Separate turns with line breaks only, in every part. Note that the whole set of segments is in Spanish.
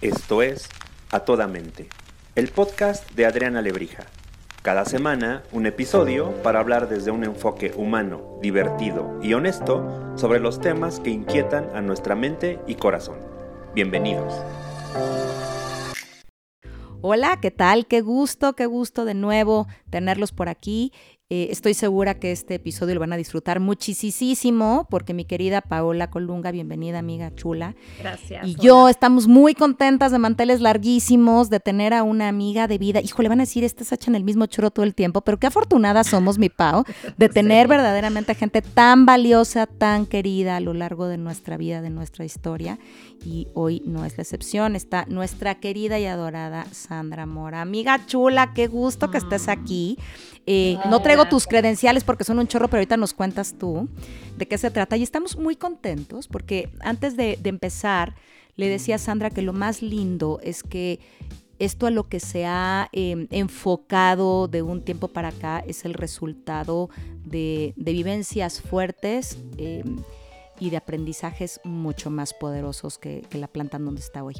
Esto es A Toda Mente, el podcast de Adriana Lebrija. Cada semana un episodio para hablar desde un enfoque humano, divertido y honesto sobre los temas que inquietan a nuestra mente y corazón. Bienvenidos.
Hola, ¿qué tal? Qué gusto, qué gusto de nuevo tenerlos por aquí. Eh, estoy segura que este episodio lo van a disfrutar muchísimo porque mi querida Paola Colunga, bienvenida amiga chula.
Gracias.
Y yo estamos muy contentas de manteles larguísimos, de tener a una amiga de vida. Híjole, van a decir, esta en el mismo choro todo el tiempo, pero qué afortunada somos, mi Pao, de tener verdaderamente gente tan valiosa, tan querida a lo largo de nuestra vida, de nuestra historia. Y hoy no es la excepción, está nuestra querida y adorada Sandra Mora. Amiga chula, qué gusto que estés aquí. Eh, no traigo tus credenciales porque son un chorro, pero ahorita nos cuentas tú de qué se trata. Y estamos muy contentos porque antes de, empezar, le decía a Sandra que lo más lindo es que esto a lo que se ha em, enfocado de un tiempo para acá es el resultado de, vivencias fuertes. Em, y de aprendizajes mucho más poderosos que, la planta en donde está hoy.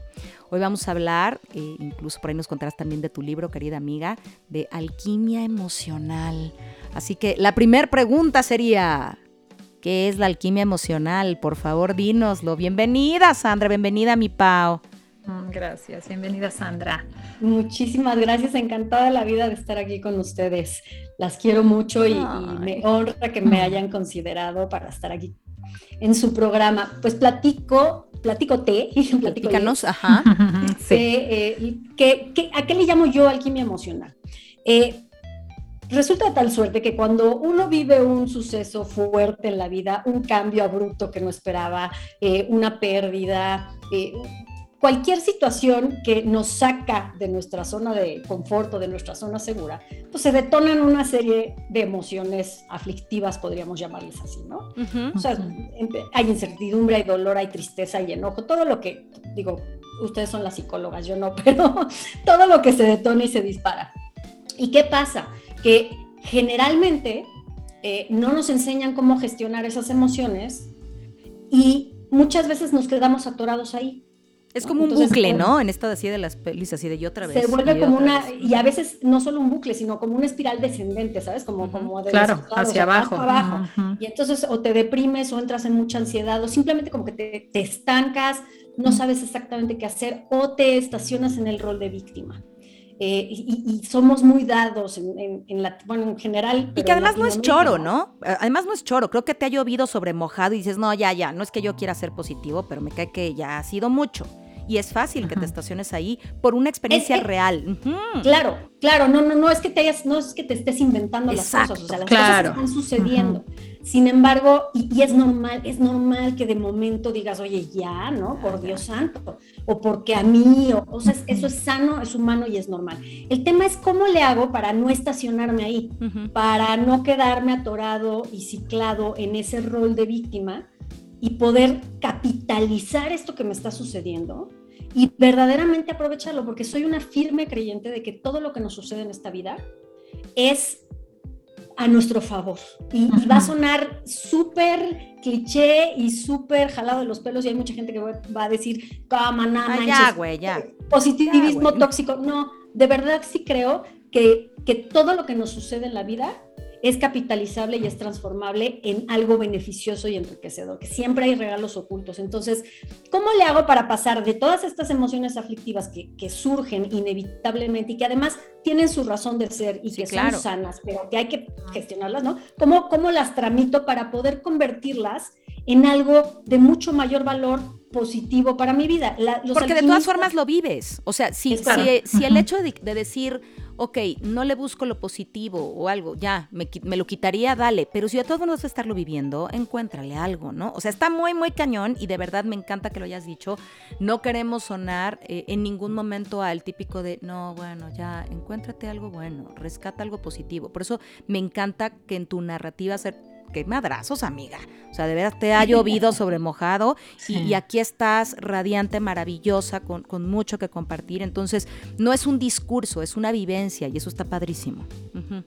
Hoy vamos a hablar, eh, incluso por ahí nos contarás también de tu libro, querida amiga, de alquimia emocional. Así que la primera pregunta sería, ¿qué es la alquimia emocional? Por favor, dínoslo. Bienvenida, Sandra, bienvenida, mi Pau.
Mm, gracias, bienvenida Sandra.
Muchísimas gracias, encantada la vida de estar aquí con ustedes. Las quiero mucho y, y, me honra que me hayan considerado para estar aquí en su programa. Pues platico, platico té,
Platícanos, ajá.
Eh, a qué le llamo yo alquimia emocional? Eh, resulta de tal suerte que cuando uno vive un suceso fuerte en la vida, un cambio abrupto que no esperaba, eh, una pérdida, cualquier situación que nos saca de nuestra zona de confort o de nuestra zona segura, pues se detonan una serie de emociones aflictivas, podríamos llamarles así, ¿no? O sea, hay incertidumbre, hay dolor, hay tristeza, hay enojo, todo lo que, digo, ustedes son las psicólogas, yo no, pero todo lo que se detona y se dispara. ¿Y qué pasa? Que generalmente eh, no nos enseñan cómo gestionar esas emociones y muchas veces nos quedamos atorados ahí.
Es como un bucle, ¿no? En esto así de las pelis, así de yo otra vez.
Se vuelve como una, y a veces no solo un bucle, sino como una espiral descendente, ¿sabes? Como, como
de claro, hacia abajo.
abajo. Y entonces o te deprimes o entras en mucha ansiedad o simplemente como que te, te estancas, no sabes exactamente qué hacer o te estacionas en el rol de víctima. Eh, y, somos muy dados en, la, bueno, en general.
Y que además no es choro, ¿no? Además no es choro. Creo que te ha llovido sobre mojado y dices, no, ya, ya, no es que yo quiera ser positivo, pero me cae que ya ha sido mucho y es fácil que te estaciones ahí por una experiencia real.
Claro, claro, no, no, no es que te no es que te estés inventando las cosas, o sea, las cosas están sucediendo. Sin embargo, y, es normal, es normal que de momento digas, oye, ya, ¿no? Por Dios santo, o porque a mí, o, o sea, eso es sano, es humano y es normal. El tema es cómo le hago para no estacionarme ahí, para no quedarme atorado y ciclado en ese rol de víctima y poder capitalizar esto que me está sucediendo y verdaderamente aprovecharlo, porque soy una firme creyente de que todo lo que nos sucede en esta vida es a nuestro favor. Y, va a sonar súper cliché y súper jalado de los pelos y hay mucha gente que va a decir, cama, nada,
ah, ya, güey, ya.
Positivismo tóxico. No, de verdad sí creo que, que todo lo que nos sucede en la vida es capitalizable y es transformable en algo beneficioso y enriquecedor, que siempre hay regalos ocultos. Entonces, ¿cómo le hago para pasar de todas estas emociones aflictivas que, surgen inevitablemente y que además tienen su razón de ser y que son sanas, pero que hay que gestionarlas, ¿no? ¿Cómo, ¿Cómo las tramito para poder convertirlas en algo de mucho mayor valor positivo para mi vida.
Porque de todas formas lo vives. O sea, si, si, el hecho de, decir, ok, no le busco lo positivo o algo, ya, me, lo quitaría, dale. Pero si de todos modos vas a estarlo viviendo, encuéntrale algo, ¿no? O sea, está muy, muy cañón y de verdad me encanta que lo hayas dicho. No queremos sonar eh, en ningún momento al típico de, no, bueno, ya, encuéntrate algo bueno, rescata algo positivo. Por eso me encanta que en tu narrativa ser qué madrazos, amiga. O sea, de verdad te ha llovido sobre mojado y, aquí estás radiante, maravillosa, con, mucho que compartir. Entonces, no es un discurso, es una vivencia y eso está padrísimo.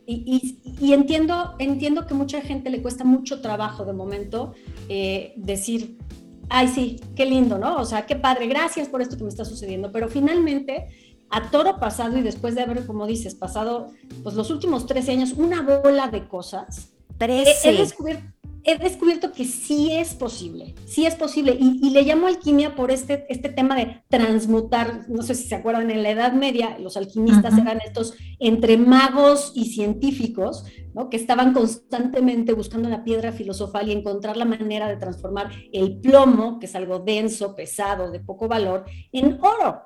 y, entiendo, entiendo que mucha gente le cuesta mucho trabajo de momento eh, decir, ay, sí, qué lindo, ¿no? O sea, qué padre, gracias por esto que me está sucediendo. Pero finalmente a toro pasado y después de haber, como dices, pasado pues los últimos 13 años, una bola de cosas, He, descubierto, que sí es posible, sí es posible. Y, le llamo alquimia por este, este tema de transmutar. No sé si se acuerdan, en la Edad Media los alquimistas eran estos entre magos y científicos, ¿no? que estaban constantemente buscando la piedra filosofal y encontrar la manera de transformar el plomo, que es algo denso, pesado, de poco valor, en oro.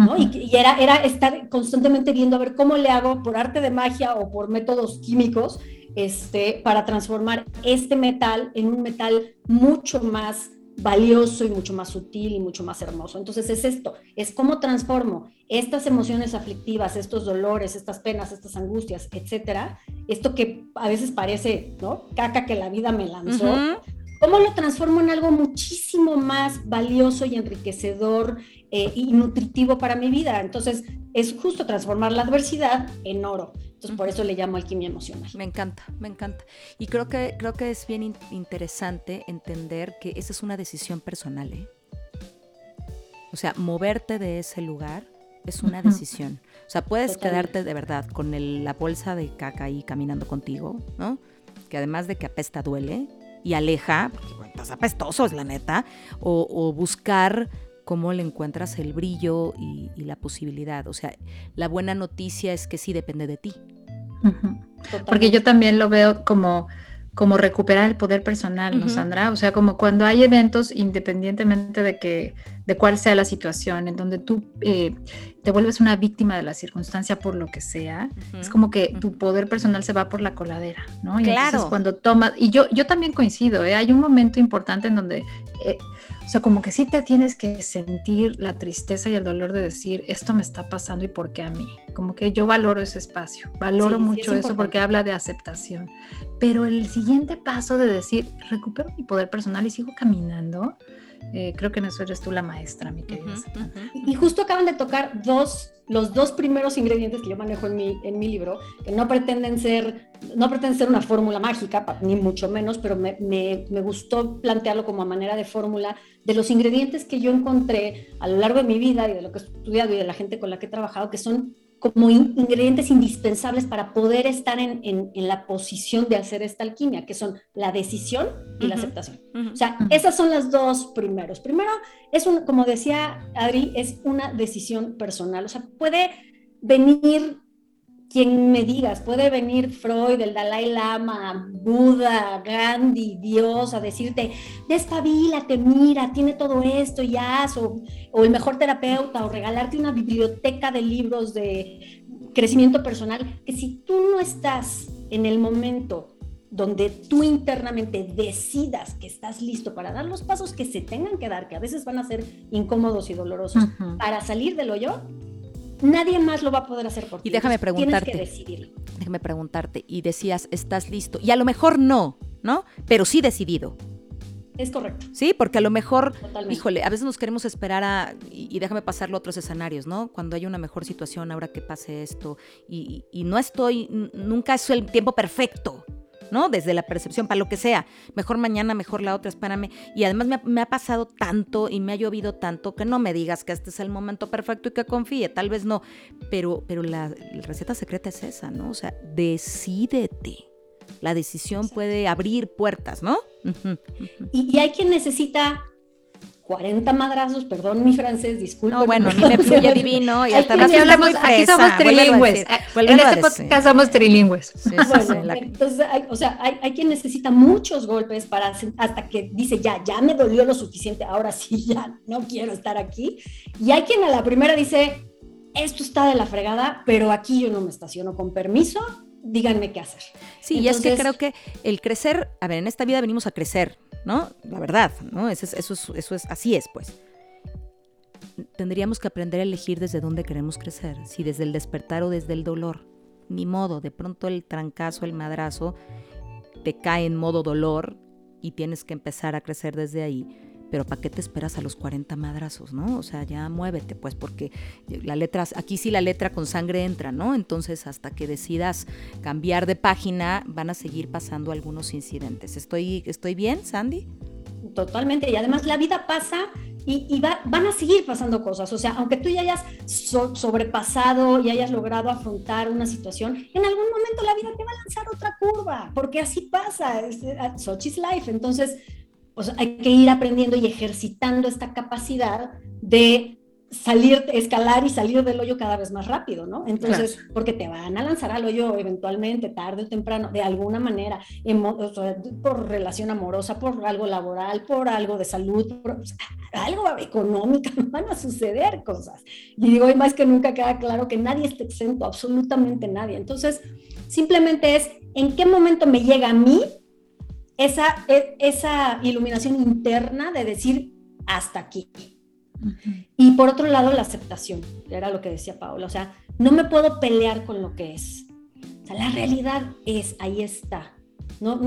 ¿No? y, era, era estar constantemente viendo a ver cómo le hago por arte de magia o por métodos químicos este, para transformar este metal en un metal mucho más valioso y mucho más sutil y mucho más hermoso. Entonces es esto, es cómo transformo estas emociones aflictivas, estos dolores, estas penas, estas angustias, etcétera, esto que a veces parece, ¿no? Caca que la vida me lanzó, ¿cómo lo transformo en algo muchísimo más valioso y enriquecedor eh, y nutritivo para mi vida? Entonces es justo transformar la adversidad en oro. Entonces, por eso le llamo alquimia emocional.
Me encanta, me encanta. Y creo que, creo que es bien interesante entender que esa es una decisión personal. ¿eh? O sea, moverte de ese lugar es una decisión. O sea, puedes quedarte de verdad con la bolsa de caca ahí caminando contigo, ¿no? Que además de que apesta duele y aleja, porque bueno, estás apestoso, es la neta, o, buscar cómo le encuentras el brillo y, y, la posibilidad. O sea, la buena noticia es que sí depende de ti.
Porque yo también lo veo como, como recuperar el poder personal, ¿no, Sandra? O sea, como cuando hay eventos, independientemente de que, de cuál sea la situación, en donde tú eh, te vuelves una víctima de la circunstancia por lo que sea, es como que tu poder personal se va por la coladera, ¿no? Y
claro.
entonces cuando tomas, y yo, yo también coincido, ¿eh? hay un momento importante en donde eh, sea, como que sí te tienes que sentir la tristeza y el dolor de decir, esto me está pasando y por qué a mí. Como que yo valoro ese espacio, valoro mucho eso porque habla de aceptación. Pero el siguiente paso de decir, recupero mi poder personal y sigo caminando, eh, creo que en eso eres tú la maestra, mi querida.
Y justo acaban de tocar dos, los dos primeros ingredientes que yo manejo en mi, en mi libro, que no pretenden ser, no pretenden ser una fórmula mágica, ni mucho menos, pero me, me, me gustó plantearlo como a manera de fórmula de los ingredientes que yo encontré a lo largo de mi vida y de lo que he estudiado y de la gente con la que he trabajado, que son como ingredientes indispensables para poder estar en, en, la posición de hacer esta alquimia, que son la decisión y la aceptación. O sea, esas son las dos primeros. Primero, es un, como decía Adri, es una decisión personal. O sea, puede venir quien me digas, puede venir Freud, el Dalai Lama, Buda, Gandhi, Dios, a decirte, despabilate, mira, tiene todo esto y haz, o, o, el mejor terapeuta, o regalarte una biblioteca de libros de crecimiento personal, que si tú no estás en el momento donde tú internamente decidas que estás listo para dar los pasos que se tengan que dar, que a veces van a ser incómodos y dolorosos, para salir del hoyo, nadie más lo va a poder hacer por ti.
Y déjame preguntarte.
Tienes que decidirlo.
Déjame preguntarte. Y decías, estás listo. Y a lo mejor no, ¿no? Pero sí decidido.
Es correcto.
Sí, porque a lo mejor, híjole, a veces nos queremos esperar a, y, déjame pasarlo a otros escenarios, ¿no? Cuando hay una mejor situación, ahora que pase esto, y, y no estoy, nunca es el tiempo perfecto, ¿no? Desde la percepción, para lo que sea. Mejor mañana, mejor la otra, espérame. Y además me ha, pasado tanto y me ha llovido tanto que no me digas que este es el momento perfecto y que confíe, tal vez no. Pero, pero la, receta secreta es esa, ¿no? O sea, decídete. La decisión puede abrir puertas, ¿no?
y, hay quien necesita 40 madrazos, perdón mi francés, disculpe.
No, bueno, a mí me fluye divino y hasta
aquí, hablamos, aquí somos trilingües. En este podcast somos trilingües.
bueno, entonces, hay, o sea, hay, hay, quien necesita muchos golpes para hasta que dice, ya, ya me dolió lo suficiente, ahora sí, ya no quiero estar aquí. Y hay quien a la primera dice, esto está de la fregada, pero aquí yo no me estaciono con permiso, díganme qué hacer.
Sí, y es que creo que el crecer, a ver, en esta vida venimos a crecer, ¿no? La verdad, ¿no? Eso es, eso es, eso es así es, pues. Tendríamos que aprender a elegir desde dónde queremos crecer, si desde el despertar o desde el dolor. Ni modo, de pronto el trancazo, el madrazo, te cae en modo dolor y tienes que empezar a crecer desde ahí. Pero ¿para qué te esperas a los 40 madrazos, no? O sea, ya muévete, pues, porque la letra, aquí sí la letra con sangre entra, ¿no? Entonces, hasta que decidas cambiar de página, van a seguir pasando algunos incidentes. ¿Estoy, estoy bien, Sandy?
Totalmente. Y además la vida pasa y, van a seguir pasando cosas. O sea, aunque tú ya hayas sobrepasado y hayas logrado afrontar una situación, en algún momento la vida te va a lanzar otra curva, porque así pasa. Such is life. Entonces, pues hay que ir aprendiendo y ejercitando esta capacidad de salir, escalar y salir del hoyo cada vez más rápido, ¿no? Entonces, porque te van a lanzar al hoyo eventualmente, tarde o temprano, de alguna manera, por relación amorosa, por algo laboral, por algo de salud, por algo económico, van a suceder cosas. Y digo, hoy más que nunca queda claro que nadie está exento, absolutamente nadie. Entonces, simplemente es en qué momento me llega a mí esa, e, esa iluminación interna de decir hasta aquí y por otro lado, la aceptación, era lo que decía Paola, o sea, no me puedo pelear con lo que es. O sea, la realidad es, ahí está. ¿no?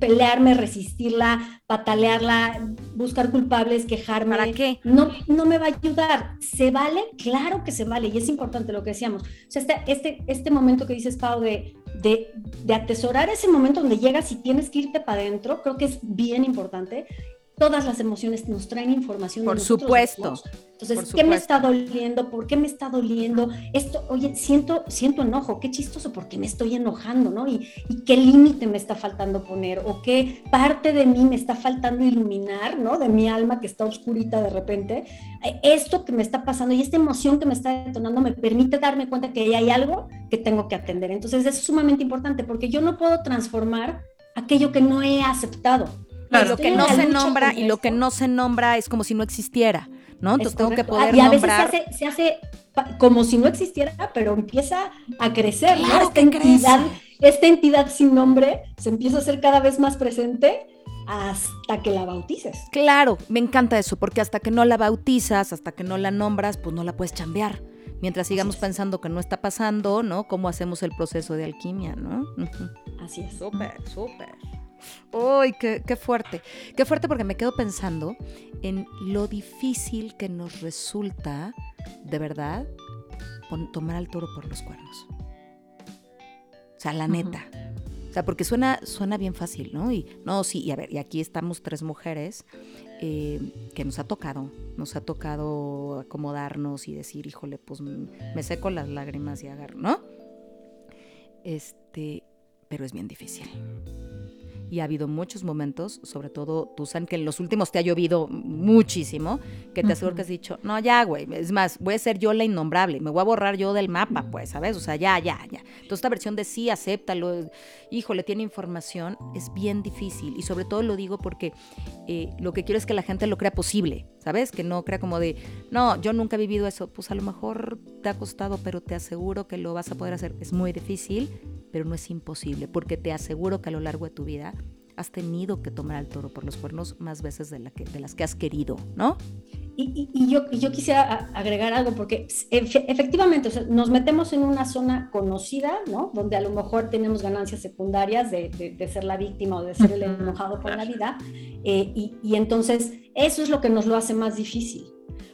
Pelearme, resistirla, patalearla, buscar culpables, quejarme.
¿Para qué?
No, no me va a ayudar. ¿Se vale? Claro que se vale. Y es importante lo que decíamos. O sea, este, este, este momento que dices, Pau, de, de, de, atesorar ese momento donde llegas y tienes que irte para adentro, creo que es bien importante todas las emociones nos traen información.
Por supuesto.
Entonces, ¿qué me está doliendo? ¿Por qué me está doliendo? Esto, oye, siento, siento enojo, qué chistoso, ¿por qué me estoy enojando, no? Y, qué límite me está faltando poner, o qué parte de mí me está faltando iluminar, ¿no? De mi alma que está oscurita de repente. Eh, esto que me está pasando y esta emoción que me está detonando me permite darme cuenta que hay algo que tengo que atender. Entonces, es sumamente importante porque yo no puedo transformar aquello que no he aceptado
y lo que no se nombra y lo que no se nombra es como si no existiera, ¿no? Entonces tengo que poder
y a
veces
se hace, como si no existiera, pero empieza a crecer, ¿no? Esta entidad, esta entidad sin nombre se empieza a hacer cada vez más presente hasta que la bautices.
Claro, me encanta eso, porque hasta que no la bautizas, hasta que no la nombras, pues no la puedes chambear. Mientras sigamos pensando que no está pasando, ¿no? ¿Cómo hacemos el proceso de alquimia, no?
Así es.
Súper, súper. ¡Uy, qué, qué, fuerte! Qué fuerte porque me quedo pensando en lo difícil que nos resulta, de verdad, tomar al toro por los cuernos. O sea, la neta. O sea, porque suena, suena bien fácil, ¿no? Y no, sí, y a ver, y aquí estamos tres mujeres eh, que nos ha tocado, nos ha tocado acomodarnos y decir, híjole, pues me seco las lágrimas y agarro, ¿no? Este, pero es bien difícil y ha habido muchos momentos, sobre todo tú, San, que en los últimos te ha llovido muchísimo, que te aseguro que has dicho, no, ya, güey, es más, voy a ser yo la innombrable, me voy a borrar yo del mapa, pues, ¿sabes? O sea, ya, ya, ya. Entonces, esta versión de sí, acéptalo, híjole, tiene información, es bien difícil. Y sobre todo lo digo porque eh, lo que quiero es que la gente lo crea posible, ¿sabes? Que no crea como de, no, yo nunca he vivido eso. Pues a lo mejor te ha costado, pero te aseguro que lo vas a poder hacer. Es muy difícil, pero no es imposible, porque te aseguro que a lo largo de tu vida has tenido que tomar al toro por los cuernos más veces de, la que, de las que has querido, ¿no?
Y, yo, yo, quisiera agregar algo, porque efectivamente nos metemos en una zona conocida, ¿no? Donde a lo mejor tenemos ganancias secundarias de, de, ser la víctima o de ser el enojado por la vida, eh, y, y entonces eso es lo que nos lo hace más difícil.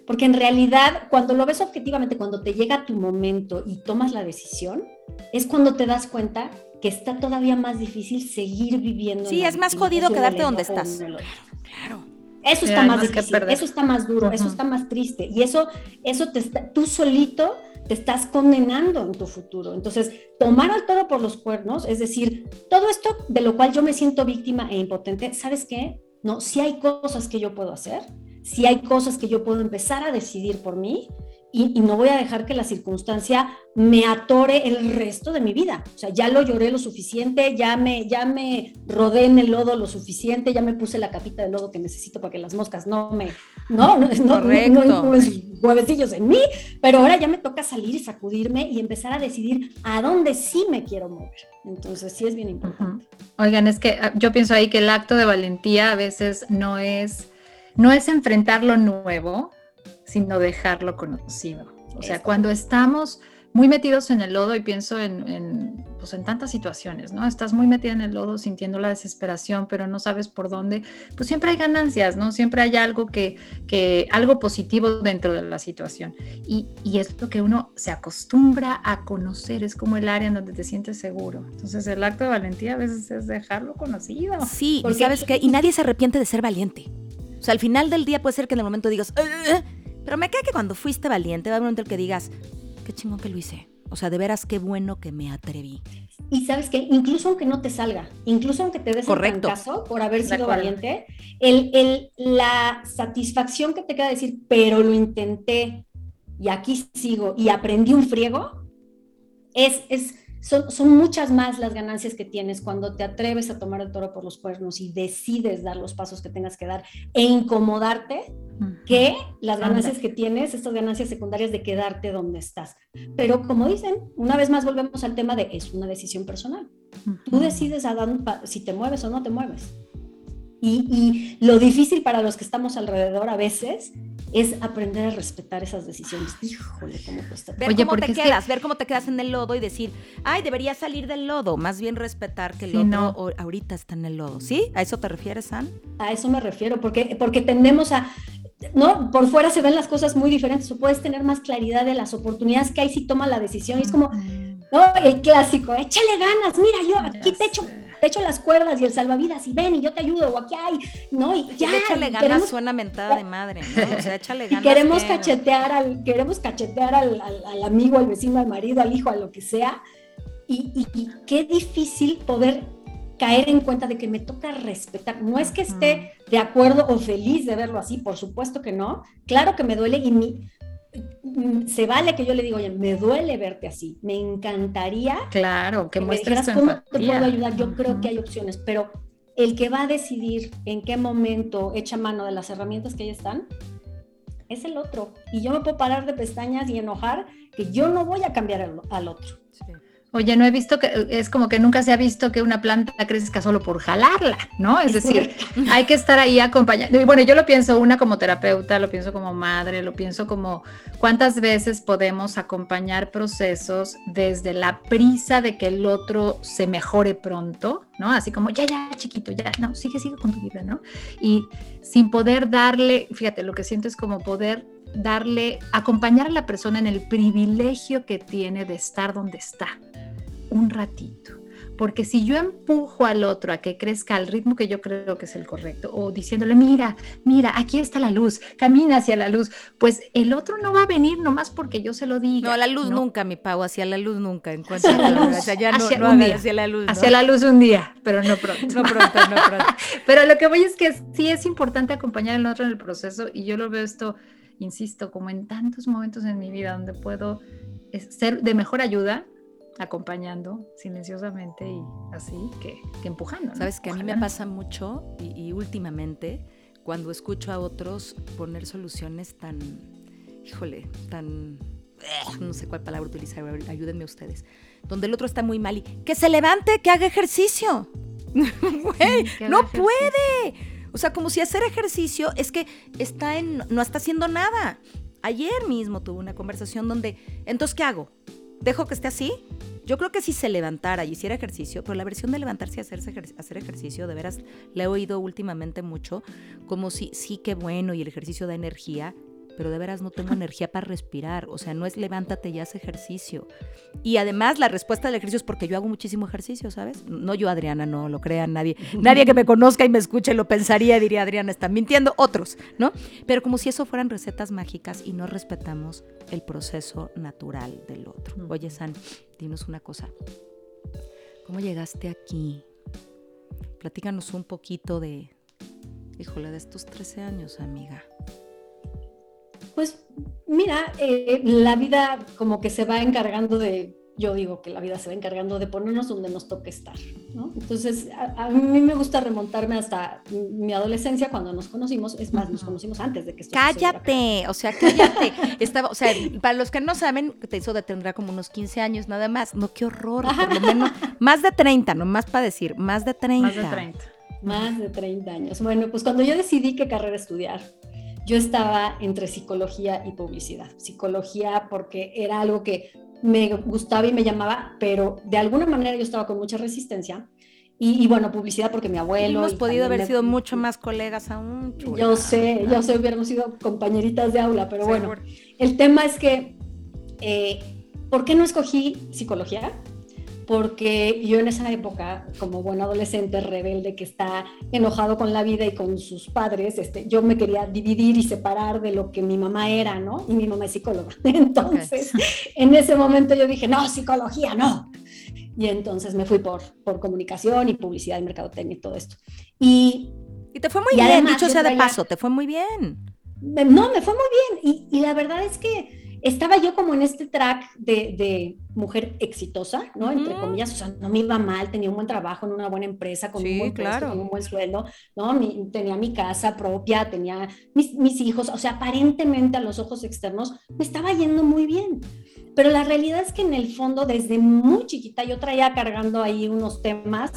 Porque en realidad, cuando lo ves objetivamente, cuando te llega tu momento y tomas la decisión, es cuando te das cuenta que está todavía más difícil seguir viviendo.
Sí, es más jodido quedarte donde estás. Claro, claro.
Eso está más difícil, eso está más duro, eso está más triste. Y eso, eso te está, tú solito te estás condenando en tu futuro. Entonces, tomar al todo por los cuernos, es decir, todo esto de lo cual yo me siento víctima e impotente, ¿sabes qué? No, si hay cosas que yo puedo hacer, si hay cosas que yo puedo empezar a decidir por mí y, no voy a dejar que la circunstancia me atore el resto de mi vida. O sea, ya lo lloré lo suficiente, ya me, ya me rodé en el lodo lo suficiente, ya me puse la capita de lodo que necesito para que las moscas no me, no, no, no, no, huevecillos en mí, pero ahora ya me toca salir y sacudirme y empezar a decidir a dónde sí me quiero mover. Entonces, sí es bien importante.
Oigan, es que ah, yo pienso ahí que el acto de valentía a veces no es, no es enfrentar lo nuevo, sino dejarlo conocido. O sea, cuando estamos muy metidos en el lodo y pienso en, pues en tantas situaciones, ¿no? Estás muy metida en el lodo sintiendo la desesperación, pero no sabes por dónde, pues siempre hay ganancias, ¿no? Siempre hay algo que, que algo positivo dentro de la situación. Y, y es lo que uno se acostumbra a conocer, es como el área en donde te sientes seguro. Entonces el acto de valentía a veces es dejarlo conocido.
Sí, porque sabes que, y nadie se arrepiente de ser valiente. Sea, al final del día puede ser que en el momento digas, pero me cae que cuando fuiste valiente va a haber un momento el que digas, qué chingón que lo hice. O sea, de veras qué bueno que me atreví.
Y sabes que incluso aunque no te salga, incluso aunque te des un caso por haber sido valiente, el, el, la satisfacción que te queda decir, pero lo intenté y aquí sigo y aprendí un friego, es, es, son, muchas más las ganancias que tienes cuando te atreves a tomar el toro por los cuernos y decides dar los pasos que tengas que dar e incomodarte que las ganancias que tienes, estas ganancias secundarias de quedarte donde estás. Pero como dicen, una vez más volvemos al tema de es una decisión personal. Tú decides a si te mueves o no te mueves. Y, lo difícil para los que estamos alrededor a veces es aprender a respetar esas decisiones. Híjole, cómo cuesta.
Ver Oye, cómo te quedas, ver cómo te quedas en el lodo y decir, ay, debería salir del lodo. Más bien respetar que el otro ahorita está en el lodo. ¿Sí? ¿A eso te refieres, San?
A eso me refiero, porque, porque tendemos a, ¿no? Por fuera se ven las cosas muy diferentes, o puedes tener más claridad de las oportunidades que hay si toma la decisión. Y es como, ¿no? El clásico, échale ganas, mira, yo aquí te echo te echo las cuerdas y el salvavidas y ven y yo te ayudo o aquí hay, ¿no? Y ya.
échale ganas suena mentada de madre, ¿no? O sea, échale ganas.
Y queremos cachetear al, queremos cachetear al, al, amigo, al vecino, al marido, al hijo, a lo que sea. Y, y, qué difícil poder caer en cuenta de que me toca respetar. No es que esté de acuerdo o feliz de verlo así, por supuesto que no. Claro que me duele y mi, se vale que yo le digo, oye, me duele verte así, me encantaría.
Claro, que, muestres
cómo te puedo ayudar. Yo creo que hay opciones, pero el que va a decidir en qué momento echa mano de las herramientas que ahí están, es el otro. Y yo me puedo parar de pestañas y enojar que yo no voy a cambiar al, otro.
Oye, no he visto que es como que nunca se ha visto que una planta crezca solo por jalarla, ¿no? Es decir, hay que estar ahí acompañando. Y bueno, yo lo pienso una como terapeuta, lo pienso como madre, lo pienso como cuántas veces podemos acompañar procesos desde la prisa de que el otro se mejore pronto, ¿no? Así como, ya, ya, chiquito, ya, no, sigue, sigue con tu vida, ¿no? Y sin poder darle, fíjate, lo que siento es como poder darle, acompañar a la persona en el privilegio que tiene de estar donde está, un ratito. Porque si yo empujo al otro a que crezca al ritmo que yo creo que es el correcto, o diciéndole, mira, mira, aquí está la luz, camina hacia la luz, pues el otro no va a venir nomás porque yo se lo diga.
No, la luz nunca, mi Pau, hacia la luz nunca. En cuanto hacia la luz. Hacia, hacia, no, hacia la luz.
Hacia la luz un día, pero no pronto.
no pronto, no pronto.
pero lo que voy es que sí es importante acompañar al otro en el proceso y yo lo veo esto, insisto, como en tantos momentos en mi vida donde puedo ser de mejor ayuda acompañando silenciosamente y así que, empujando.
Sabes que a mí me pasa mucho y, últimamente cuando escucho a otros poner soluciones tan, híjole, tan, no sé cuál palabra utilizar, ayúdenme ustedes, donde el otro está muy mal y que se levante, que haga ejercicio. no puede. O sea, como si hacer ejercicio es que está en, no está haciendo nada. Ayer mismo tuve una conversación donde, entonces, ¿qué hago? ¿Dejo que esté así? Yo creo que si se levantara y hiciera ejercicio, pero la versión de levantarse y hacer ejercicio, de veras, la he oído últimamente mucho, como si sí, qué bueno y el ejercicio da energía, pero de veras no tengo energía para respirar. O sea, no es levántate y haz ejercicio. Y además la respuesta del ejercicio es porque yo hago muchísimo ejercicio, ¿sabes? No yo, Adriana, no lo crean nadie. Nadie que me conozca y me escuche lo pensaría, diría, Adriana, están mintiendo. Otros, ¿no? Pero como si eso fueran recetas mágicas y no respetamos el proceso natural del otro. Oye, San, dinos una cosa. ¿Cómo llegaste aquí? Platícanos un poquito de, híjole, de estos 13 años, amiga.
Pues mira, eh, la vida como que se va encargando de yo digo que la vida se va encargando de ponernos donde nos toque estar, ¿no? Entonces, a, mí me gusta remontarme hasta mi adolescencia cuando nos conocimos, es más, nos conocimos antes de que esto
Cállate, o sea, cállate. Estaba, o sea, para los que no saben, te hizo de tendrá como unos 15 años nada más. No, qué horror, por lo menos más de 30, nomás para decir, más de 30.
Más de 30.
Más de 30 años. Bueno, pues cuando yo decidí qué carrera estudiar, yo estaba entre psicología y publicidad. Psicología porque era algo que me gustaba y me llamaba, pero de alguna manera yo estaba con mucha resistencia. Y, bueno, publicidad porque mi abuelo.
Hemos podido haber sido mucho más colegas aún.
Yo sé, yo sé, hubiéramos sido compañeritas de aula, pero bueno, el tema es que, eh, ¿por qué no escogí psicología? Porque yo en esa época, como buen adolescente rebelde que está enojado con la vida y con sus padres, este, yo me quería dividir y separar de lo que mi mamá era, ¿no? Y mi mamá es psicóloga. Entonces, en ese momento yo dije, no, psicología, no. Y entonces me fui por, por comunicación y publicidad y mercadotecnia y todo esto. Y,
y te fue muy bien, dicho sea de paso, te fue muy bien.
No, me fue muy bien. Y, y la verdad es que estaba yo como en este track de, mujer exitosa, ¿no? Entre comillas, o sea, no me iba mal, tenía un buen trabajo en una buena empresa, con un buen puesto, con un buen sueldo, ¿no? tenía mi casa propia, tenía mis, mis, hijos, o sea, aparentemente a los ojos externos me estaba yendo muy bien. Pero la realidad es que en el fondo, desde muy chiquita, yo traía cargando ahí unos temas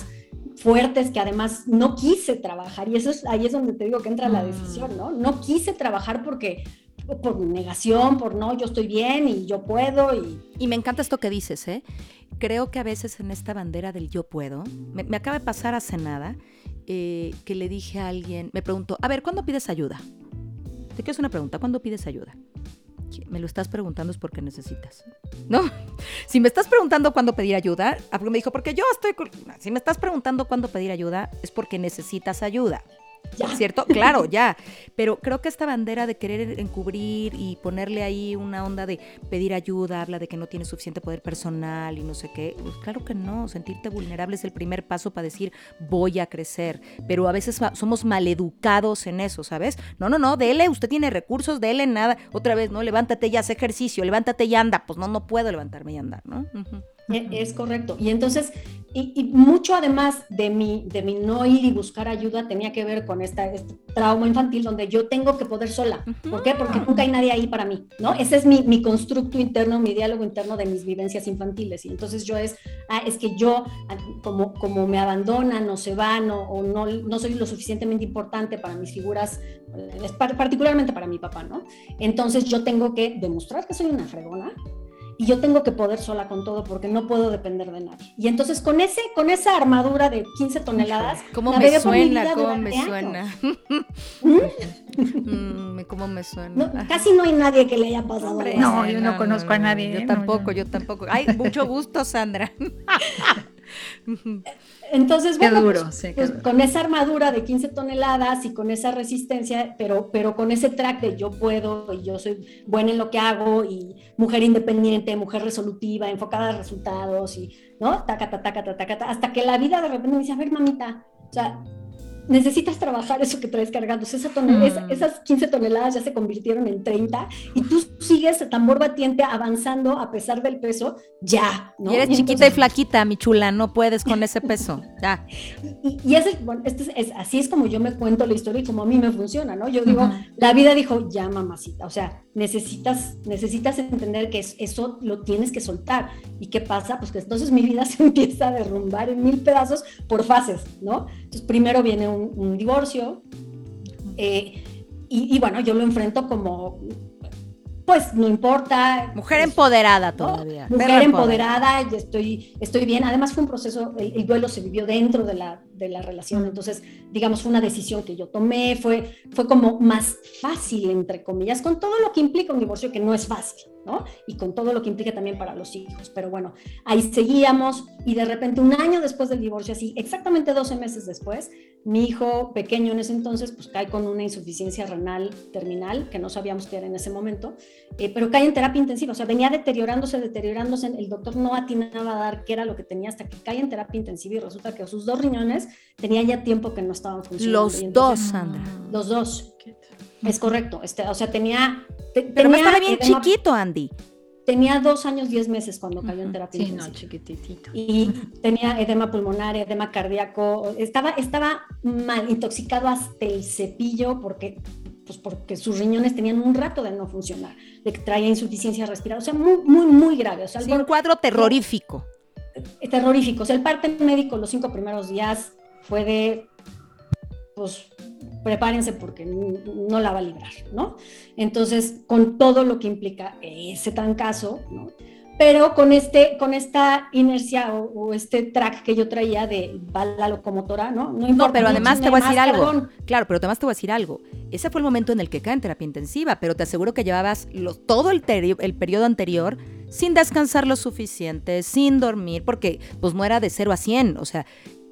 fuertes que además no quise trabajar y eso es ahí es donde te digo que entra la mm. decisión, ¿no? No quise trabajar porque por negación, por no, yo estoy bien y yo puedo. Y,
y me encanta esto que dices, ¿eh? Creo que a veces en esta bandera del yo puedo, me, acaba de pasar hace nada eh, que le dije a alguien, me preguntó, a ver, ¿cuándo pides ayuda? Te quiero hacer una pregunta, ¿cuándo pides ayuda? Me lo estás preguntando es porque necesitas. ¿No? Si me estás preguntando cuándo pedir ayuda, ah, me dijo, porque yo estoy... Si me estás preguntando cuándo pedir ayuda, es porque necesitas ayuda. ¿Cierto? Claro, ya. Pero creo que esta bandera de querer encubrir y ponerle ahí una onda de pedir ayuda, habla de que no tiene suficiente poder personal y no sé qué. Pues claro que no. Sentirte vulnerable es el primer paso para decir voy a crecer. Pero a veces somos maleducados en eso, ¿sabes? No, no, no, dele, usted tiene recursos, dele nada. Otra vez, ¿no? Levántate y haz ejercicio, levántate y anda. Pues no, no puedo levantarme y andar, ¿no?
E, es correcto. Y entonces, y, mucho además de mi, de mi no ir y buscar ayuda tenía que ver con esta, este trauma infantil donde yo tengo que poder sola. ¿Por qué? Porque nunca hay nadie ahí para mí, ¿no? Ese es mi, mi constructo interno, mi diálogo interno de mis vivencias infantiles. Y entonces yo es, ah, es que yo, ah, como, como me abandonan o se van o, no, no soy lo suficientemente importante para mis figuras, particularmente para mi papá, ¿no? Entonces yo tengo que demostrar que soy una fregona y yo tengo que poder sola con todo porque no puedo depender de nadie. Y entonces con ese con esa armadura de 15 toneladas,
¿cómo me suena? ¿Cómo me suena? Mm, ¿Cómo me suena?
casi no hay nadie que le haya pasado.
no, yo no, conozco a nadie.
Yo ¿eh? tampoco, yo tampoco. Ay, mucho gusto, Sandra.
Entonces, bueno, pues, pues, con esa armadura de 15 toneladas y con esa resistencia, pero, pero con ese track de yo puedo y yo soy buena en lo que hago y mujer independiente, mujer resolutiva, enfocada a resultados y, ¿no? Taca, taca, taca, taca, taca, hasta que la vida de repente me dice, a ver, mamita, o sea, necesitas trabajar eso que traes cargando. Mm. esas 15 toneladas ya se convirtieron en 30 y tú sigues tambor batiente avanzando a pesar del peso, ya.
¿no? Y eres chiquita y flaquita, mi chula, no puedes con ese peso, ya.
Y, bueno, este es, así es como yo me cuento la historia y como a mí me funciona, ¿no? Yo digo, la vida dijo, ya mamacita, o sea, necesitas, necesitas entender que eso lo tienes que soltar. ¿Y qué pasa? Pues que entonces mi vida se empieza a derrumbar en mil pedazos por fases, ¿no? Entonces primero viene un un, divorcio. Eh, y, bueno, yo lo enfrento como, pues no importa.
Mujer empoderada todavía.
Mujer empoderada, y estoy, estoy bien. Además fue un proceso, el, duelo se vivió dentro de la, de la relación, entonces, digamos, fue una decisión que yo tomé, fue, fue como más fácil, entre comillas, con todo lo que implica un divorcio, que no es fácil. Y con todo lo que implica también para los hijos. Pero bueno, ahí seguíamos y de repente un año después del divorcio, así exactamente 12 meses después, mi hijo pequeño en ese entonces, pues cae con una insuficiencia renal terminal, que no sabíamos que era en ese momento, eh, pero cae en terapia intensiva, o sea, venía deteriorándose, deteriorándose, el doctor no atinaba a dar qué era lo que tenía hasta que cae en terapia intensiva y resulta que sus dos riñones tenían ya tiempo que no estaban funcionando.
Los dos, Sandra.
Los dos. Es correcto, este, o sea, tenía
Pero estaba bien chiquito, Andy.
Tenía dos años, diez meses cuando cayó en terapia.
Sí, no, chiquitito.
Y tenía edema pulmonar, edema cardíaco. Estaba, estaba mal, intoxicado hasta el cepillo porque, pues porque sus riñones tenían un rato de no funcionar. Le traía insuficiencia respiratoria. O sea, muy, muy, muy grave. O sea,
un cuadro terrorífico.
Terrorífico. O sea, el parte médico los cinco primeros días fue de, pues, prepárense porque no la va a librar, ¿no? Entonces, con todo lo que implica ese caso, ¿no? Pero con, este, con esta inercia o, este track que yo traía de va la locomotora, ¿no?
No, importa, pero además te voy a decir algo. Claro, pero además te voy a decir algo. Ese fue el momento en el que cae en terapia intensiva, pero te aseguro que llevabas todo el, el periodo anterior sin descansar lo suficiente, sin dormir, porque pues no era de 0 a 100, o sea,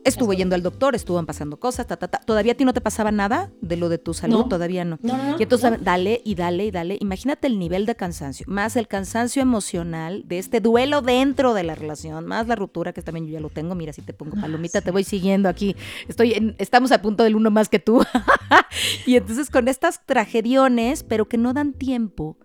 Estuvo yendo al doctor, estuvo pasando cosas, ta, ta, ta. ¿Todavía a ti no te pasaba nada de lo de tu salud? Todavía no. y entonces dale y dale y dale. Imagínate el nivel de cansancio, más el cansancio emocional de este duelo dentro de la relación, más la ruptura, que también yo ya lo tengo. Mira, si te pongo ah, palomita, te voy siguiendo aquí. Estoy en, estamos a punto del uno más que tú. y entonces con estas tragediones, pero que no dan tiempo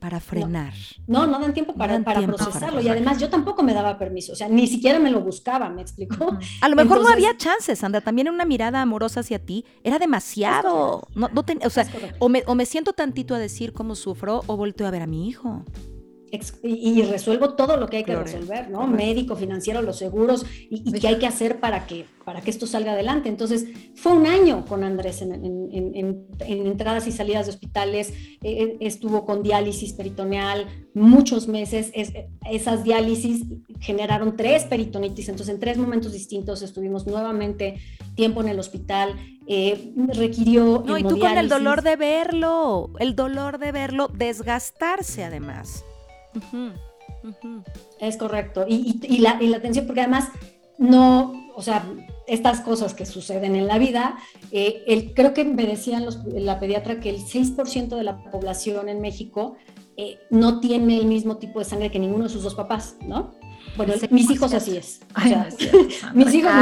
para frenar.
No, no, dan tiempo para, para procesarlo. y además yo tampoco me daba permiso, o sea, ni siquiera me lo buscaba, ¿me explicó?
A lo mejor no había chances, Sandra, también una mirada amorosa hacia ti era demasiado. No, no o sea, o me, o me siento tantito a decir cómo sufro o volteo a ver a mi hijo
y, resuelvo todo lo que hay que resolver, ¿no? Médico, financiero, los seguros y, qué hay que hacer para que, para que esto salga adelante. Entonces, fue un año con Andrés en, en, entradas y salidas de hospitales, e, e, estuvo con diálisis peritoneal muchos meses, esas diálisis generaron tres peritonitis, entonces en tres momentos distintos estuvimos nuevamente tiempo en el hospital, eh, requirió...
No, y tú con el dolor de verlo, el dolor de verlo desgastarse además.
Es correcto. Y, la, atención, porque además no, o sea, estas cosas que suceden en la vida, eh, el, creo que me decían la pediatra que el 6% de la población en México eh, no tiene el mismo tipo de sangre que ninguno de sus dos papás, ¿no? Bueno, mis hijos así es. mis hijos,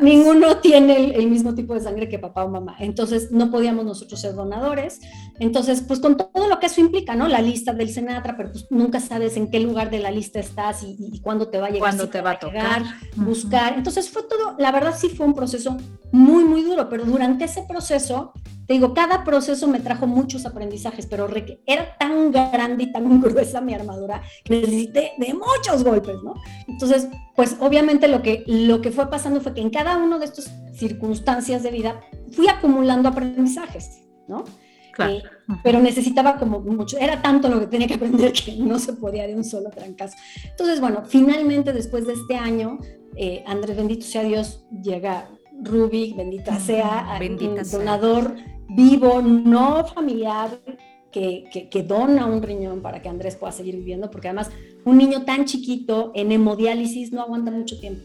ninguno tiene el, mismo tipo de sangre que papá o mamá. Entonces, no podíamos nosotros ser donadores. Entonces, pues con todo lo que eso implica, ¿no? La lista del Senatra, pero pues nunca sabes en qué lugar de la lista estás y, cuándo te va a llegar.
Cuándo te, va a tocar.
buscar. Entonces, fue todo, la verdad sí fue un proceso muy, muy duro, pero durante ese proceso te digo, cada proceso me trajo muchos aprendizajes, pero era tan grande y tan gruesa mi armadura que necesité de muchos golpes, ¿no? Entonces, pues obviamente lo que, lo que fue pasando fue que en cada uno de estas circunstancias de vida fui acumulando aprendizajes, ¿no? Claro. Eh, pero necesitaba como mucho, era tanto lo que tenía que aprender que no se podía de un solo trancazo. Entonces, bueno, finalmente después de este año, eh, Andrés, bendito sea Dios, llega Rubik, bendita sea, bendita un donador vivo, no familiar, que, que, dona un riñón para que Andrés pueda seguir viviendo, porque además un niño tan chiquito en hemodiálisis no aguanta mucho tiempo.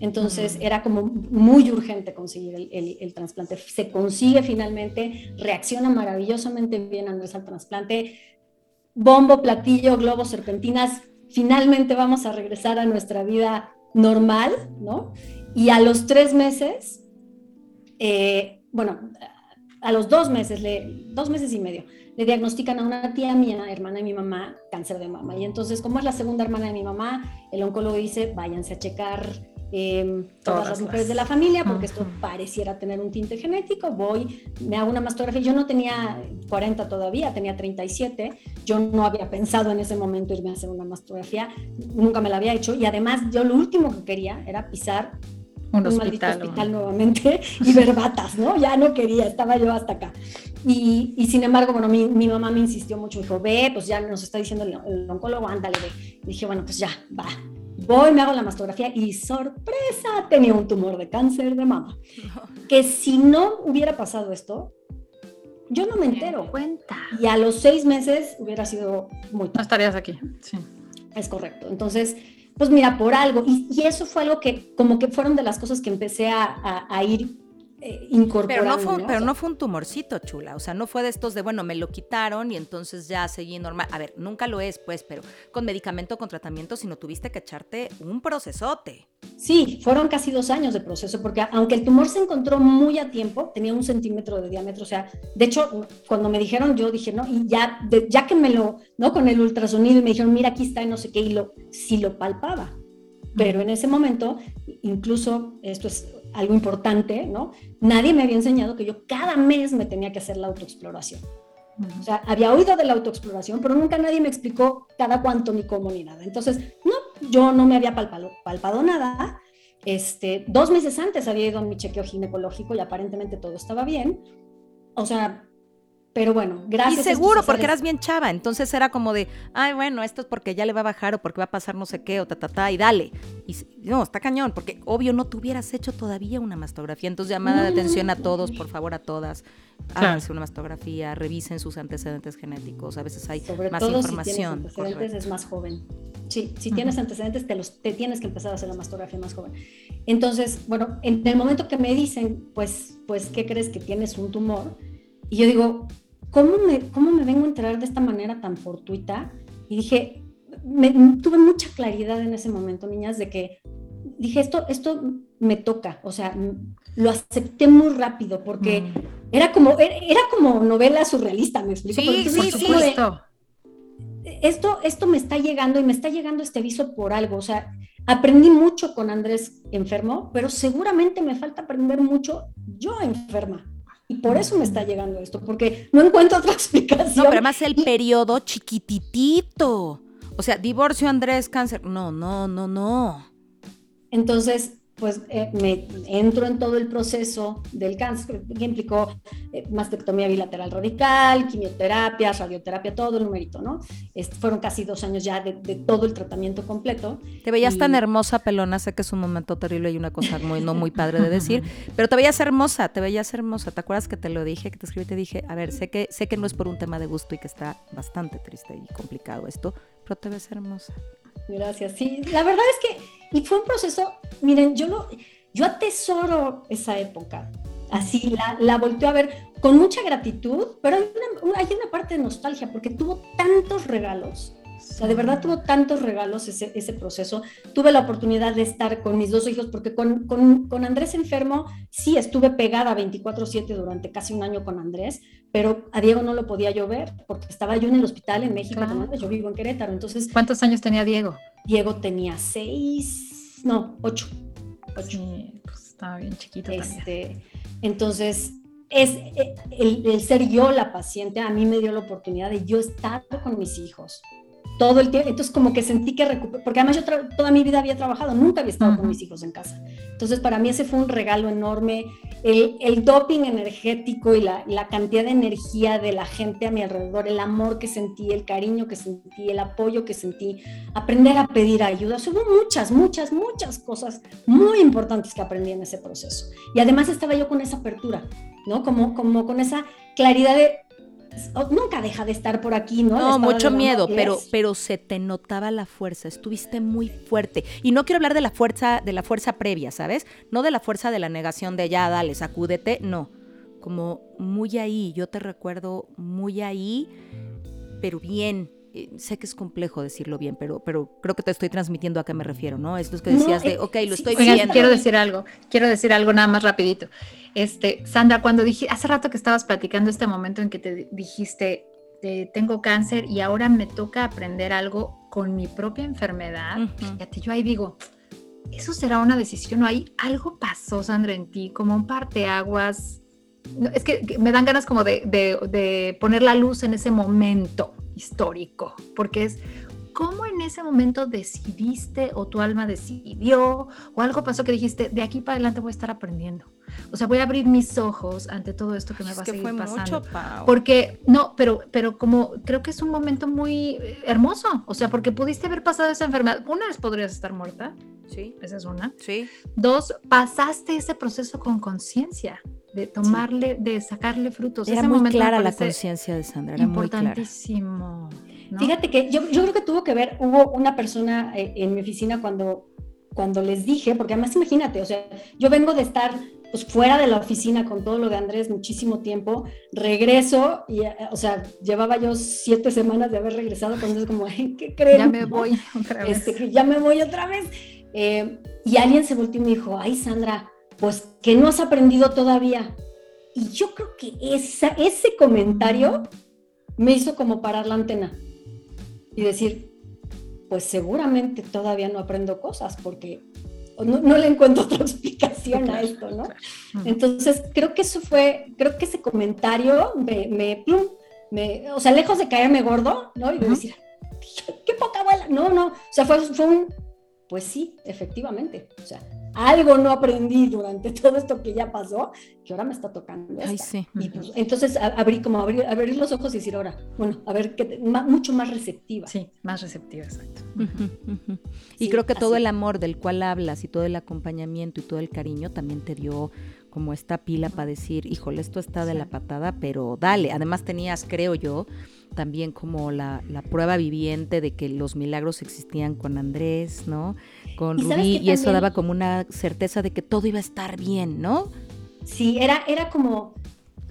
Entonces era como muy urgente conseguir el, el, trasplante. Se consigue finalmente, reacciona maravillosamente bien Andrés al trasplante. Bombo, platillo, globos, serpentinas. Finalmente vamos a regresar a nuestra vida normal, ¿no? Y a los tres meses, eh, bueno, a los dos meses, le, dos meses y medio, le diagnostican a una tía mía, hermana de mi mamá, cáncer de mama. Y entonces, como es la segunda hermana de mi mamá, el oncólogo dice, váyanse a checar em, todas, las mujeres de la familia, porque esto pareciera tener un tinte genético. Voy, me hago una mastografía. Yo no tenía 40 todavía, tenía 37. Yo no había pensado en ese momento irme a hacer una mastografía, nunca me la había hecho. Y además, yo lo último que quería era pisar un, hospital, hospital nuevamente y ver batas, ¿no? Ya no quería, estaba yo hasta acá. Y, y sin embargo, bueno, mi, mi, mamá me insistió mucho, dijo, ve, pues ya nos está diciendo el, oncólogo, ándale, ve. Y dije, bueno, pues ya, va. Voy, me hago la mastografía y sorpresa, tenía un tumor de cáncer de mama. Que si no hubiera pasado esto, yo no me entero.
Cuenta.
Y a los seis meses hubiera sido muy...
No estarías aquí, sí.
Es correcto. Entonces, pues mira, por algo. Y, eso fue algo que como que fueron de las cosas que empecé a, ir eh.
Pero no, fue, pero no fue un tumorcito, chula. O sea, no fue de estos de, bueno, me lo quitaron y entonces ya seguí normal. A ver, nunca lo es, pues, pero con medicamento, con tratamiento, sino tuviste que echarte un procesote.
Sí, fueron casi dos años de proceso, porque aunque el tumor se encontró muy a tiempo, tenía un centímetro de diámetro, o sea, de hecho, cuando me dijeron, yo dije, no, y ya, ya que me lo, ¿no? Con el ultrasonido y me dijeron, mira, aquí está y no sé qué, y lo, sí lo palpaba. Pero en ese momento, incluso, esto es algo importante, ¿no? Nadie me había enseñado que yo cada mes me tenía que hacer la autoexploración. O sea, había oído de la autoexploración, pero nunca nadie me explicó cada cuánto, ni cómo, ni nada. Entonces, no, yo no me había palpado, palpado nada. Este, dos meses antes había ido a mi chequeo ginecológico y aparentemente todo estaba bien. O sea, pero bueno, gracias.
Y seguro, porque eras bien chava, entonces era como de, ay, bueno, esto es porque ya le va a bajar o porque va a pasar no sé qué o ta, ta, ta, y dale. Y no, está cañón, porque obvio no te hubieras hecho todavía una mastografía. Entonces, llamada de atención a todos, por favor, a todas. Háganse una mastografía, revisen sus antecedentes genéticos. A veces hay
Sobre
más
todo
información.
Si tienes antecedentes es más joven. Sí, si tienes antecedentes, te, los, te tienes que empezar a hacer la mastografía más joven. Entonces, bueno, en el momento que me dicen, pues, pues, ¿qué crees que tienes un tumor? Y yo digo, ¿cómo me, cómo me vengo a enterar de esta manera tan fortuita? Y dije, me, tuve mucha claridad en ese momento, niñas, de que dije, esto, esto me toca, o sea, lo acepté muy rápido porque mm. era, como, era, como novela surrealista, me explico.
Sí, sí, sí.
esto, esto me está llegando y me está llegando este aviso por algo, o sea, aprendí mucho con Andrés enfermo, pero seguramente me falta aprender mucho yo enferma. Y por eso me está llegando esto, porque no encuentro otra explicación. No,
pero además el periodo chiquititito. O sea, divorcio, Andrés, cáncer. No, no, no, no.
Entonces, pues eh, me entro en todo el proceso del cáncer, que implicó eh, mastectomía bilateral radical, quimioterapia, radioterapia, todo el numerito, ¿no? fueron casi dos años ya de, todo el tratamiento completo.
Te veías tan hermosa, pelona, sé que es un momento terrible y una cosa muy, no muy padre de decir, pero te veías hermosa, te veías hermosa. ¿Te acuerdas que te lo dije, que te escribí y te dije, a ver, sé que, sé que no es por un tema de gusto y que está bastante triste y complicado esto, pero te ves hermosa.
Gracias. Sí, la verdad es que y fue un proceso, miren, yo lo, yo atesoro esa época. Así la, la volteo a ver con mucha gratitud, pero hay una, hay una parte de nostalgia porque tuvo tantos regalos o sea, de verdad tuvo tantos regalos ese, ese, proceso. Tuve la oportunidad de estar con mis dos hijos, porque con, con, con Andrés enfermo, sí, estuve pegada 24/7 durante casi un año con Andrés, pero a Diego no lo podía yo ver, porque estaba yo en el hospital en México, yo vivo en Querétaro. Entonces,
¿Cuántos años tenía Diego?
Diego tenía seis, no, ocho.
ocho. pues estaba bien chiquito.
Este, entonces, es eh, el, el, ser yo la paciente, a mí me dio la oportunidad de yo estar con mis hijos todo el tiempo. Entonces, como que sentí que porque además yo toda mi vida había trabajado, nunca había estado con mis hijos en casa. Entonces, para mí ese fue un regalo enorme. El, el doping energético y la, la, cantidad de energía de la gente a mi alrededor, el amor que sentí, el cariño que sentí, el apoyo que sentí, aprender a pedir ayuda. hubo muchas, muchas, muchas cosas muy importantes que aprendí en ese proceso. Y además estaba yo con esa apertura, ¿no? Como, como con esa claridad de nunca deja de estar por aquí, ¿no?
No, mucho miedo, pero, pero se te notaba la fuerza, estuviste muy fuerte. Y no quiero hablar de la fuerza, de la fuerza previa, ¿sabes? No de la fuerza de la negación de ya, dale, sacúdete, no. Como muy ahí, yo te recuerdo muy ahí, pero bien, sé que es complejo decirlo bien, pero, pero creo que te estoy transmitiendo a qué me refiero, ¿no? Es lo que decías de, eh, ok, lo estoy viendo.
Quiero decir algo, quiero decir algo nada más rapidito. Este, Sandra, cuando dije, hace rato que estabas platicando este momento en que te dijiste, tengo cáncer y ahora me toca aprender algo con mi propia enfermedad, fíjate, yo ahí digo, eso será una decisión o ahí algo pasó, Sandra, en ti, como un parteaguas. es que me dan ganas como de, de poner la luz en ese momento histórico, porque es cómo en ese momento decidiste o tu alma decidió o algo pasó que dijiste, de aquí para adelante voy a estar aprendiendo. O sea, voy a abrir mis ojos ante todo esto que me va a seguir pasando. porque no, pero pero como creo que es un momento muy eh, hermoso, o sea, porque pudiste haber pasado esa enfermedad. Una vez podrías estar muerta.
Sí,
esa es una.
Sí.
Dos, pasaste ese proceso con conciencia de tomarle, de sacarle frutos.
Era muy clara la conciencia de Sandra, era
importantísimo.
Fíjate que yo, yo, creo que tuvo que ver, hubo una persona eh, en mi oficina cuando, cuando les dije, porque además imagínate, o sea, yo vengo de estar pues fuera de la oficina con todo lo de Andrés muchísimo tiempo, regreso y, eh, o sea, llevaba yo siete semanas de haber regresado cuando es como, ¿qué creen?
Ya me voy otra vez.
Este, ya me voy otra vez. Eh, y alguien se volteó y me dijo, ay Sandra, pues que no has aprendido todavía. Y yo creo que esa, ese comentario me hizo como parar la antena y decir, pues seguramente todavía no aprendo cosas porque no, le encuentro otra explicación a esto, ¿no? Entonces, creo que eso fue, creo que ese comentario me, me, o sea, lejos de caerme gordo, ¿no? Y de decir, qué poca abuela, no, no, o sea, fue, fue un, pues sí, efectivamente, o sea, algo no aprendí durante todo esto que ya pasó, que ahora me está tocando.
Ay, sí.
Y pues, entonces abrí como abrir, abrir los ojos y decir ahora, bueno, a ver, que, mucho más receptiva.
Sí, más receptiva, exacto.
y creo que todo el amor del cual hablas y todo el acompañamiento y todo el cariño también te dio como esta pila para decir, híjole, esto está de la patada, pero dale. Además tenías, creo yo, también como la, la, prueba viviente de que los milagros existían con Andrés, ¿no? Con Rubí, y eso daba como una certeza de que todo iba a estar bien, ¿no?
Sí, era, era como,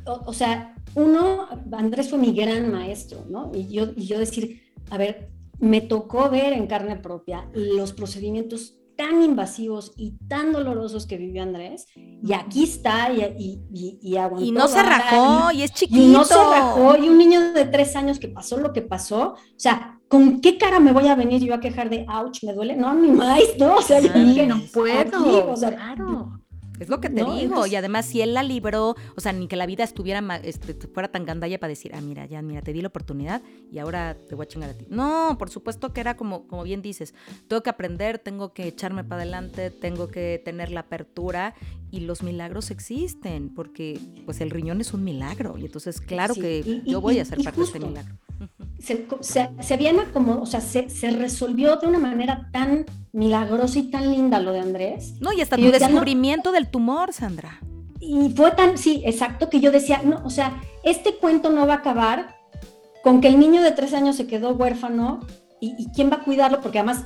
o, sea, uno, Andrés fue mi gran maestro, ¿no? Y yo, y yo decir, a ver, me tocó ver en carne propia los procedimientos tan invasivos y tan dolorosos que vivió Andrés, y aquí está, y, y, y, aguantó.
Y no se rajó, y, es chiquito.
Y no se rajó, y un niño de tres años que pasó lo que pasó, o sea, ¿con qué cara me voy a venir yo a quejar de, ouch, me duele? No, ni más, no, o sea, yo dije,
no puedo, o sea,
claro. Es lo que te digo. y además, si él la libró, o sea, ni que la vida estuviera este, fuera tan gandalla para decir, ah, mira, ya, mira, te di la oportunidad y ahora te voy a chingar a ti. No, por supuesto que era como, como bien dices, tengo que aprender, tengo que echarme para adelante, tengo que tener la apertura y los milagros existen, porque pues el riñón es un milagro. Y entonces, claro que yo voy a ser parte de este milagro
se, se, se como, o sea, se, se, resolvió de una manera tan milagrosa y tan linda lo de Andrés.
No, y hasta tu descubrimiento del tumor, Sandra.
Y fue tan, sí, exacto, que yo decía, no, o sea, este cuento no va a acabar con que el niño de tres años se quedó huérfano y, quién va a cuidarlo, porque además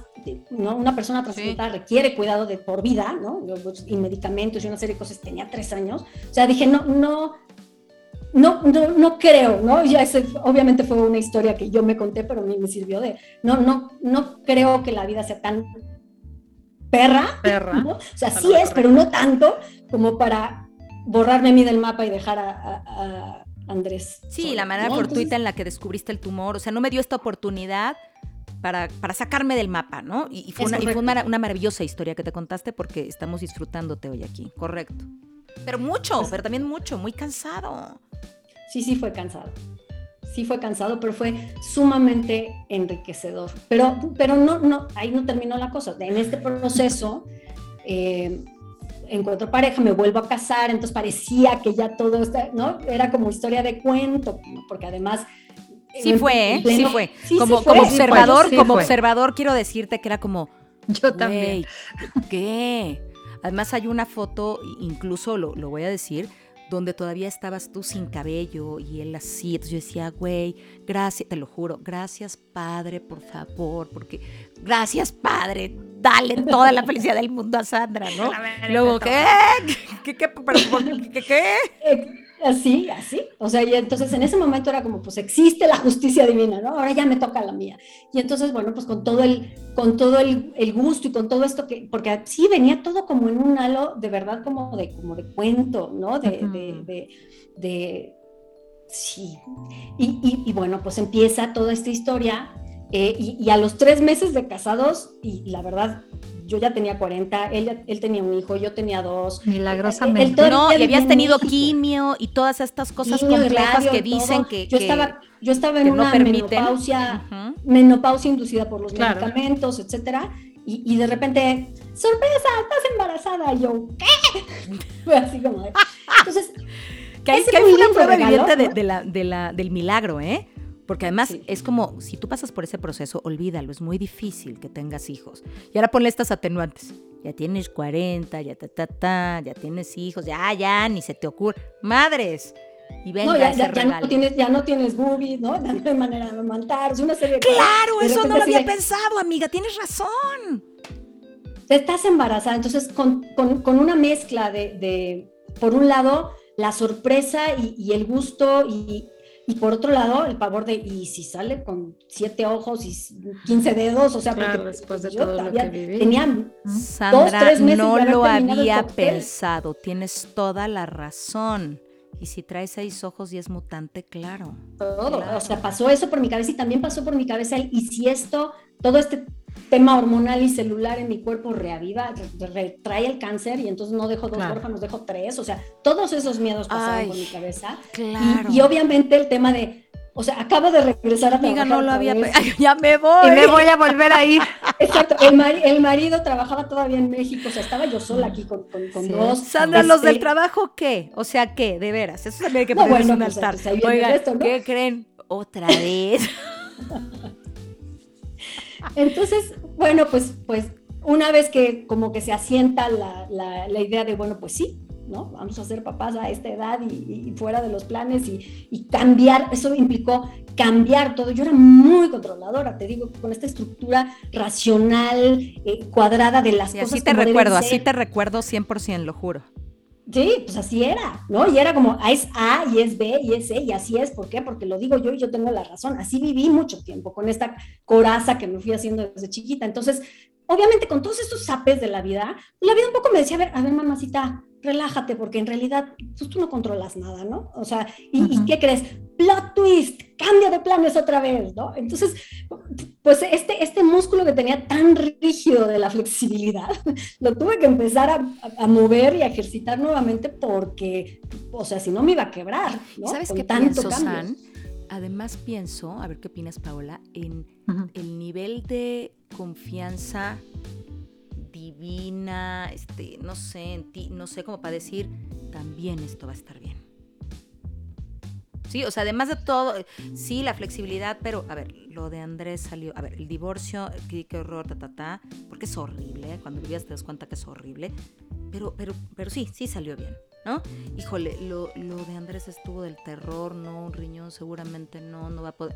¿no? una persona trasplantada requiere cuidado de por vida, ¿no? Y medicamentos y una serie de cosas, tenía tres años. O sea, dije, no, no, no, no, no, creo, ¿no? Ya ese, obviamente fue una historia que yo me conté, pero a mí me sirvió de, no, no, no creo que la vida sea tan perra,
perra
o sea, sí es, pero no tanto como para borrarme a mí del mapa y dejar a, Andrés.
Sí, la manera fortuita en la que descubriste el tumor, o sea, no me dio esta oportunidad para, para sacarme del mapa, ¿no? Y, fue, una, y fue una, una, maravillosa historia que te contaste porque estamos disfrutándote hoy aquí, correcto. Pero mucho, pues pero también mucho, muy cansado.
Sí, sí fue cansado. Sí fue cansado, pero fue sumamente enriquecedor. Pero, pero no, no, ahí no terminó la cosa. En este proceso eh, encuentro pareja, me vuelvo a casar, entonces parecía que ya todo está, ¿no? Era como historia de cuento, porque además
Sí fue, ¿eh? sí fue. como, como observador, como observador quiero decirte que era como
yo también.
¿Qué? Además hay una foto, incluso lo, lo voy a decir, donde todavía estabas tú sin cabello y él así. Entonces yo decía, güey, gracias, te lo juro, gracias Padre, por favor, porque gracias Padre, dale toda la felicidad del mundo a Sandra, ¿no? Luego, ¿qué? ¿Qué? ¿Qué? ¿Qué? ¿Qué?
Así, así. O sea, y entonces en ese momento era como, pues existe la justicia divina, ¿no? Ahora ya me toca la mía. Y entonces, bueno, pues con todo el, con todo el, el gusto y con todo esto que, porque sí venía todo como en un halo de verdad como de, como de cuento, ¿no? De, de, de, sí. Y, y, bueno, pues empieza toda esta historia eh, y, y, a los tres meses de casados, y la verdad, yo ya tenía 40, él, él tenía un hijo, yo tenía dos.
Milagrosamente.
no, y habías tenido quimio y todas estas cosas complejas que dicen que,
yo estaba yo estaba en una menopausia, menopausia inducida por los medicamentos, etcétera, y, y, de repente, sorpresa, estás embarazada. Y yo, ¿qué? Fue así como de, Entonces,
que hay, que hay una prueba viviente de, de, la, de la, del milagro, ¿eh? Porque además es como, si tú pasas por ese proceso, olvídalo, es muy difícil que tengas hijos. Y ahora ponle estas atenuantes. Ya tienes 40, ya ta, ta, ta, ya tienes hijos, ya, ya, ni se te ocurre. Madres. Y venga,
no, ya, ya, no tienes, ya no tienes boobies, ¿no? Ya no hay manera de amamantar, es una serie de
Claro, eso no lo había pensado, amiga, tienes razón.
Estás embarazada, entonces con, con, con una mezcla de, de por un lado, la sorpresa y, el gusto y, por otro lado, el pavor de, y si sale con siete ojos y 15 dedos, o sea,
porque después de todo lo que viví.
tenía
Sandra, dos, tres meses no lo había pensado, tienes toda la razón. Y si trae seis ojos y es mutante, claro.
Todo, o sea, pasó eso por mi cabeza y también pasó por mi cabeza y si esto, todo este tema hormonal y celular en mi cuerpo reaviva, retrae el cáncer y entonces no dejo dos órganos, dejo tres, o sea, todos esos miedos pasaron por mi cabeza.
Claro.
Y, obviamente el tema de, o sea, acabo de regresar a
Amiga,
no
lo había, ya me voy.
Y me voy a volver a ir.
Exacto, el, marido trabajaba todavía en México, o sea, estaba yo sola aquí con, dos.
Sandra, ¿los del este trabajo qué? O sea, ¿qué? De veras, eso también hay que poner no, bueno, un pues, altar. ¿qué creen? Otra vez.
Entonces, bueno, pues, pues una vez que como que se asienta la, la, idea de, bueno, pues sí, ¿no? Vamos a ser papás a esta edad y, fuera de los planes y, y, cambiar, eso implicó cambiar todo. Yo era muy controladora, te digo, con esta estructura racional, eh, cuadrada de las
y
cosas.
Así te recuerdo, así te recuerdo 100%, lo juro.
Sí, pues así era, ¿no? Y era como, ah, es A y es B y es C y así es, ¿por qué? Porque lo digo yo y yo tengo la razón. Así viví mucho tiempo con esta coraza que me fui haciendo desde chiquita. Entonces, obviamente con todos estos zapes de la vida, la vida un poco me decía, a ver, a ver, mamacita, relájate, porque en realidad pues, tú no controlas nada, ¿no? O sea, ¿y, qué crees? Plot twist, cambia de planes otra vez, ¿no? Entonces, pues este, este músculo que tenía tan rígido de la flexibilidad, lo tuve que empezar a, mover y a ejercitar nuevamente porque, o sea, si no me iba a quebrar, ¿no?
¿Sabes qué tanto pienso, San? Además pienso, a ver qué opinas, Paola, en el nivel de confianza divina, este, no sé, en ti, no sé, cómo para decir, también esto va a estar bien. Sí, o sea, además de todo, sí, la flexibilidad, pero a ver, lo de Andrés salió, a ver, el divorcio, qué, horror, ta, ta, ta, porque es horrible, cuando vivías te das cuenta que es horrible, pero, pero, pero sí, sí salió bien, ¿no? Híjole, lo, lo de Andrés estuvo del terror, no, un riñón seguramente no, no va a poder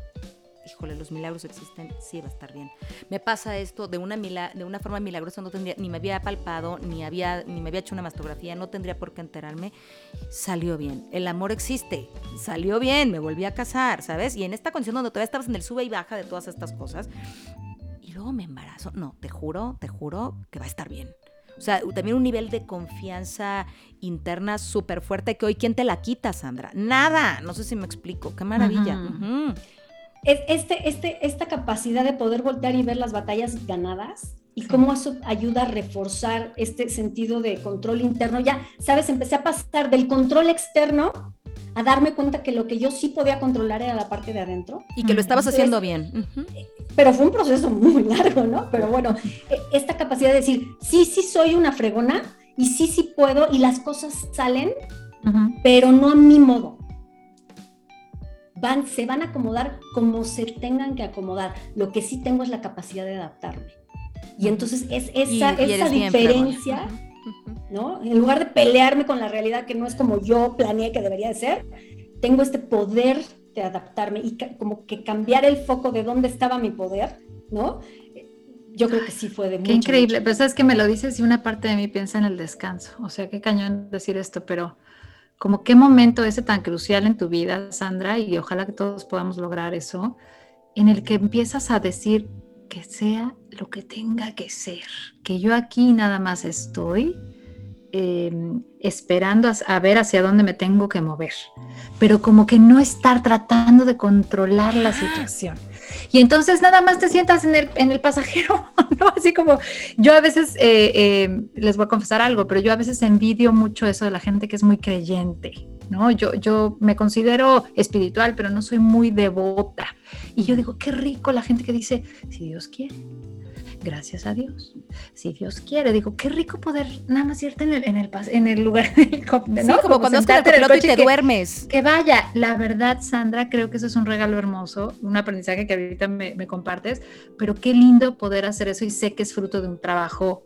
híjole, los milagros existen, sí va a estar bien. Me pasa esto de una, de una forma milagrosa, no tendría, ni me había palpado, ni, había, ni me había hecho una mastografía, no tendría por qué enterarme. Salió bien. El amor existe, salió bien, me volví a casar, ¿sabes? Y en esta condición donde todavía estabas en el sube y baja de todas estas cosas, y luego me embarazo. No, te juro, te juro que va a estar bien. O sea, también un nivel de confianza interna súper fuerte que hoy, ¿quién te la quita, Sandra? Nada. No sé si me explico. Qué maravilla
este, este, esta capacidad de poder voltear y ver las batallas ganadas y cómo eso ayuda a reforzar este sentido de control interno. Ya, sabes, empecé a pasar del control externo a darme cuenta que lo que yo sí podía controlar era la parte de adentro.
Y que lo estabas haciendo bien.
Pero fue un proceso muy largo, ¿no? Pero bueno, e, esta capacidad de decir, sí, sí soy una fregona y sí, sí puedo y las cosas salen, pero no a mi modo van, se van a acomodar como se tengan que acomodar. Lo que sí tengo es la capacidad de adaptarme. Y entonces es esa, esa diferencia, ¿no? En lugar de pelearme con la realidad que no es como yo planeé que debería de ser, tengo este poder de adaptarme y como que cambiar el foco de dónde estaba mi poder, ¿no? Yo creo que sí fue de
Qué increíble, pero sabes que me lo dices y una parte de mí piensa en el descanso. O sea, qué cañón decir esto, pero como qué momento ese tan crucial en tu vida, Sandra, y ojalá que todos podamos lograr eso, en el que empiezas a decir que sea lo que tenga que ser, que yo aquí nada más estoy em, esperando a, ver hacia dónde me tengo que mover, pero como que no estar tratando de controlar la situación. Y entonces nada más te sientas en el, en el pasajero, ¿no? Así como yo a veces, eh, eh, les voy a confesar algo, pero yo a veces envidio mucho eso de la gente que es muy creyente, ¿no? Yo, yo me considero espiritual, pero no soy muy devota. Y yo digo, qué rico la gente que dice, si Dios quiere, gracias a Dios. Si Dios quiere, digo, qué rico poder nada más irte en el, en el, en el lugar
¿no? Sí, como, cuando estás en el coche y te duermes.
Que vaya, la verdad, Sandra, creo que eso es un regalo hermoso, un aprendizaje que ahorita me, me compartes, pero qué lindo poder hacer eso y sé que es fruto de un trabajo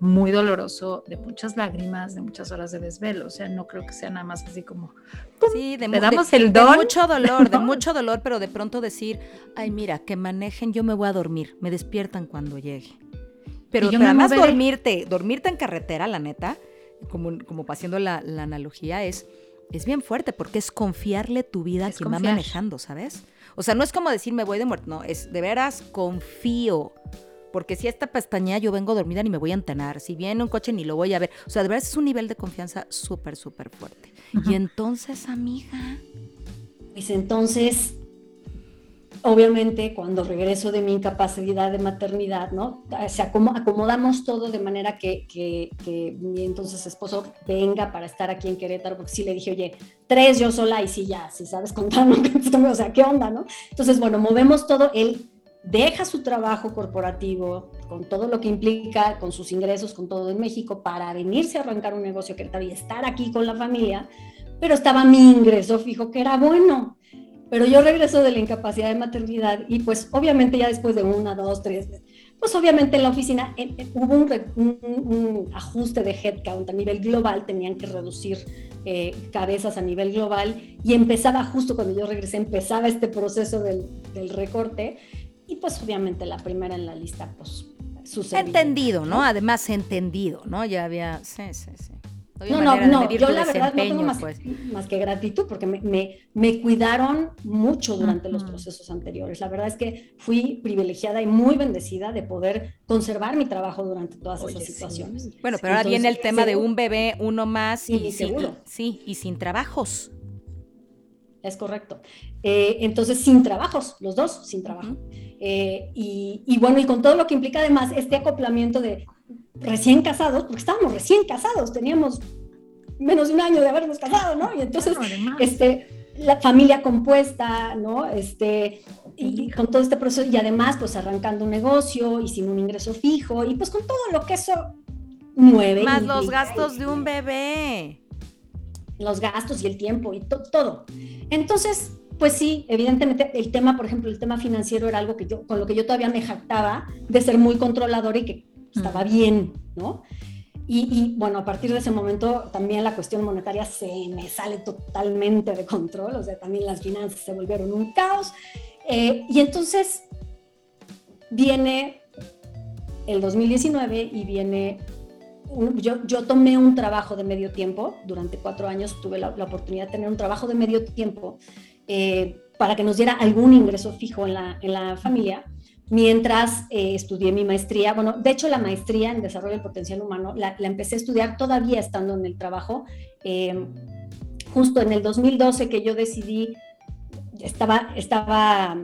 muy doloroso, de muchas lágrimas, de muchas horas de desvelo. O sea, no creo que sea nada más así como.
Sí, de, damos el don. de mucho dolor, de mucho dolor, pero de pronto decir, ay, mira, que manejen, yo me voy a dormir, me despiertan cuando llegue. Pero, además dormirte, dormirte en carretera, la neta, como, como haciendo la, la analogía, es, es bien fuerte porque es confiarle tu vida a quien va manejando, ¿sabes? O sea, no es como decir me voy de muerte, no, es de veras confío. Porque si esta pestaña yo vengo dormida ni me voy a entenar. Si viene un coche ni lo voy a ver. O sea, de veras es un nivel de confianza súper, súper fuerte. Y entonces, amiga.
Pues entonces obviamente cuando regreso de mi incapacidad de maternidad, ¿no? Se acomodamos todo de manera que, que, mi entonces esposo venga para estar aquí en Querétaro, porque sí le dije, oye, tres yo sola y sí ya, si sabes contar, o sea, ¿qué onda, no? Entonces, bueno, movemos todo, él deja su trabajo corporativo con todo lo que implica, con sus ingresos, con todo en México, para venirse a arrancar un negocio Querétaro y estar aquí con la familia, pero estaba mi ingreso fijo, que era bueno. Pero yo regreso de la incapacidad de maternidad y pues obviamente ya después de una, dos, tres, pues obviamente en la oficina hubo un, ajuste de headcount a nivel global, tenían que reducir eh, cabezas a nivel global y empezaba justo cuando yo regresé, empezaba este proceso del recorte y pues obviamente la primera en la lista pues sucedió.
Entendido, ¿no? Además entendido, ¿no? Ya había, sí, sí, sí.
No, no, no, yo la verdad no tengo más, pues. más que gratitud porque me, me, me cuidaron mucho durante los procesos anteriores. La verdad es que fui privilegiada y muy bendecida de poder conservar mi trabajo durante todas esas situaciones.
Bueno, pero ahora viene el tema de un bebé, uno más y, seguro. sí, y sin trabajos.
Es correcto. Eh, entonces, sin trabajos, los dos sin trabajo. Eh, y, y, bueno, y con todo lo que implica además este acoplamiento de recién casados, porque estábamos recién casados, teníamos menos de un año de habernos casado, ¿no? Y entonces, este, la familia compuesta, ¿no? Este, y con todo este proceso, y además, pues arrancando un negocio y sin un ingreso fijo, y pues con todo lo que eso mueve.
Más los gastos de un bebé.
Los gastos y el tiempo y todo. Entonces, pues sí, evidentemente el tema, por ejemplo, el tema financiero era algo que yo, con lo que yo todavía me jactaba de ser muy controlador y que estaba bien, ¿no? Y, bueno, a partir de ese momento también la cuestión monetaria se me sale totalmente de control, o sea, también las finanzas se volvieron un caos. Eh, y entonces viene el 2019 y viene, yo, yo tomé un trabajo de medio tiempo, durante cuatro años tuve la, oportunidad de tener un trabajo de medio tiempo eh, para que nos diera algún ingreso fijo en la, en la familia mientras eh, estudié mi maestría. Bueno, de hecho la maestría en desarrollo del potencial humano la, empecé a estudiar todavía estando en el trabajo. Eh, justo en el 2012 que yo decidí, estaba, estaba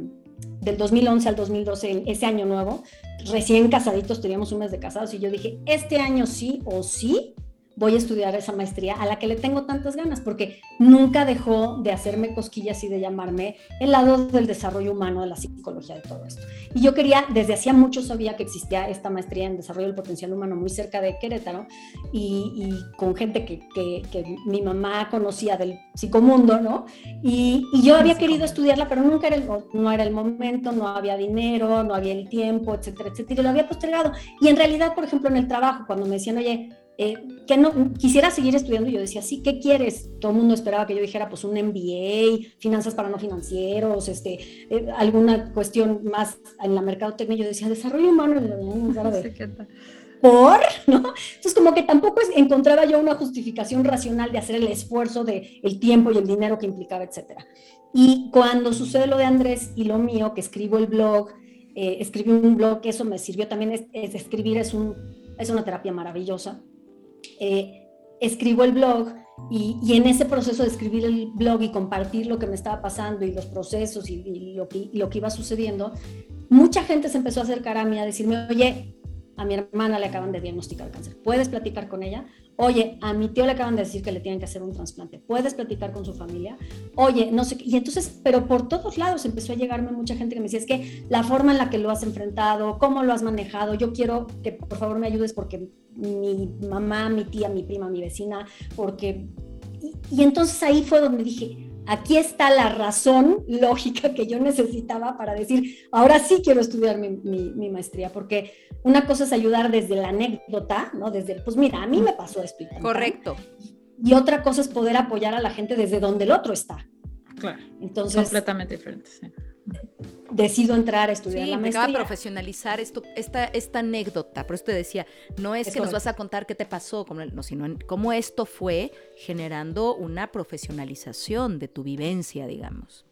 del 2011 al 2012, ese año nuevo, recién casaditos, teníamos un mes de casados y yo dije, este año sí o sí voy a estudiar esa maestría a la que le tengo tantas ganas, porque nunca dejó de hacerme cosquillas y de llamarme el lado del desarrollo humano, de la psicología, de todo esto. Y yo quería, desde hacía mucho sabía que existía esta maestría en desarrollo del potencial humano muy cerca de Querétaro y, con gente que, que, mi mamá conocía del psicomundo, ¿no? Y, y yo había querido estudiarla, pero nunca era el, no era el momento, no había dinero, no había el tiempo, etcétera, etcétera, y lo había postergado. Y en realidad, por ejemplo, en el trabajo, cuando me decían, oye, eh, que no quisiera seguir estudiando, yo decía, sí, ¿qué quieres? Todo el mundo esperaba que yo dijera, pues un MBA, finanzas para no financieros, este, eh, alguna cuestión más en la mercadotecnia. Yo decía, desarrollo humano, por, ¿no? Entonces, como que tampoco encontraba yo una justificación racional de hacer el esfuerzo de el tiempo y el dinero que implicaba, etcétera. Y cuando sucede lo de Andrés y lo mío, que escribo el blog, eh, escribí un blog, eso me sirvió también, es, escribir es, un, es una terapia maravillosa eh, escribo el blog y, en ese proceso de escribir el blog y compartir lo que me estaba pasando y los procesos y, lo, que, lo que iba sucediendo, mucha gente se empezó a acercar a mí a decirme, oye, a mi hermana le acaban de diagnosticar cáncer, ¿puedes platicar con ella? Oye, a mi tío le acaban de decir que le tienen que hacer un trasplante, ¿puedes platicar con su familia? Oye, no sé qué. Y entonces, pero por todos lados empezó a llegarme mucha gente que me decía, es que la forma en la que lo has enfrentado, cómo lo has manejado, yo quiero que por favor me ayudes porque mi mamá, mi tía, mi prima, mi vecina, porque... Y, entonces ahí fue donde dije, aquí está la razón lógica que yo necesitaba para decir, ahora sí quiero estudiar mi, mi, maestría, porque una cosa es ayudar desde la anécdota, ¿no? Desde, pues mira, a mí me pasó esto.
Correcto.
Y otra cosa es poder apoyar a la gente desde donde el otro está.
Claro. Entonces. Completamente diferente, sí
decido entrar a estudiar
Sí,
la maestría.
profesionalizar esto, esta, esta anécdota. Por eso te decía, no es,
Es
que nos vas a contar qué te pasó, como- no, sino en cómo esto fue generando una profesionalización de tu vivencia, digamos.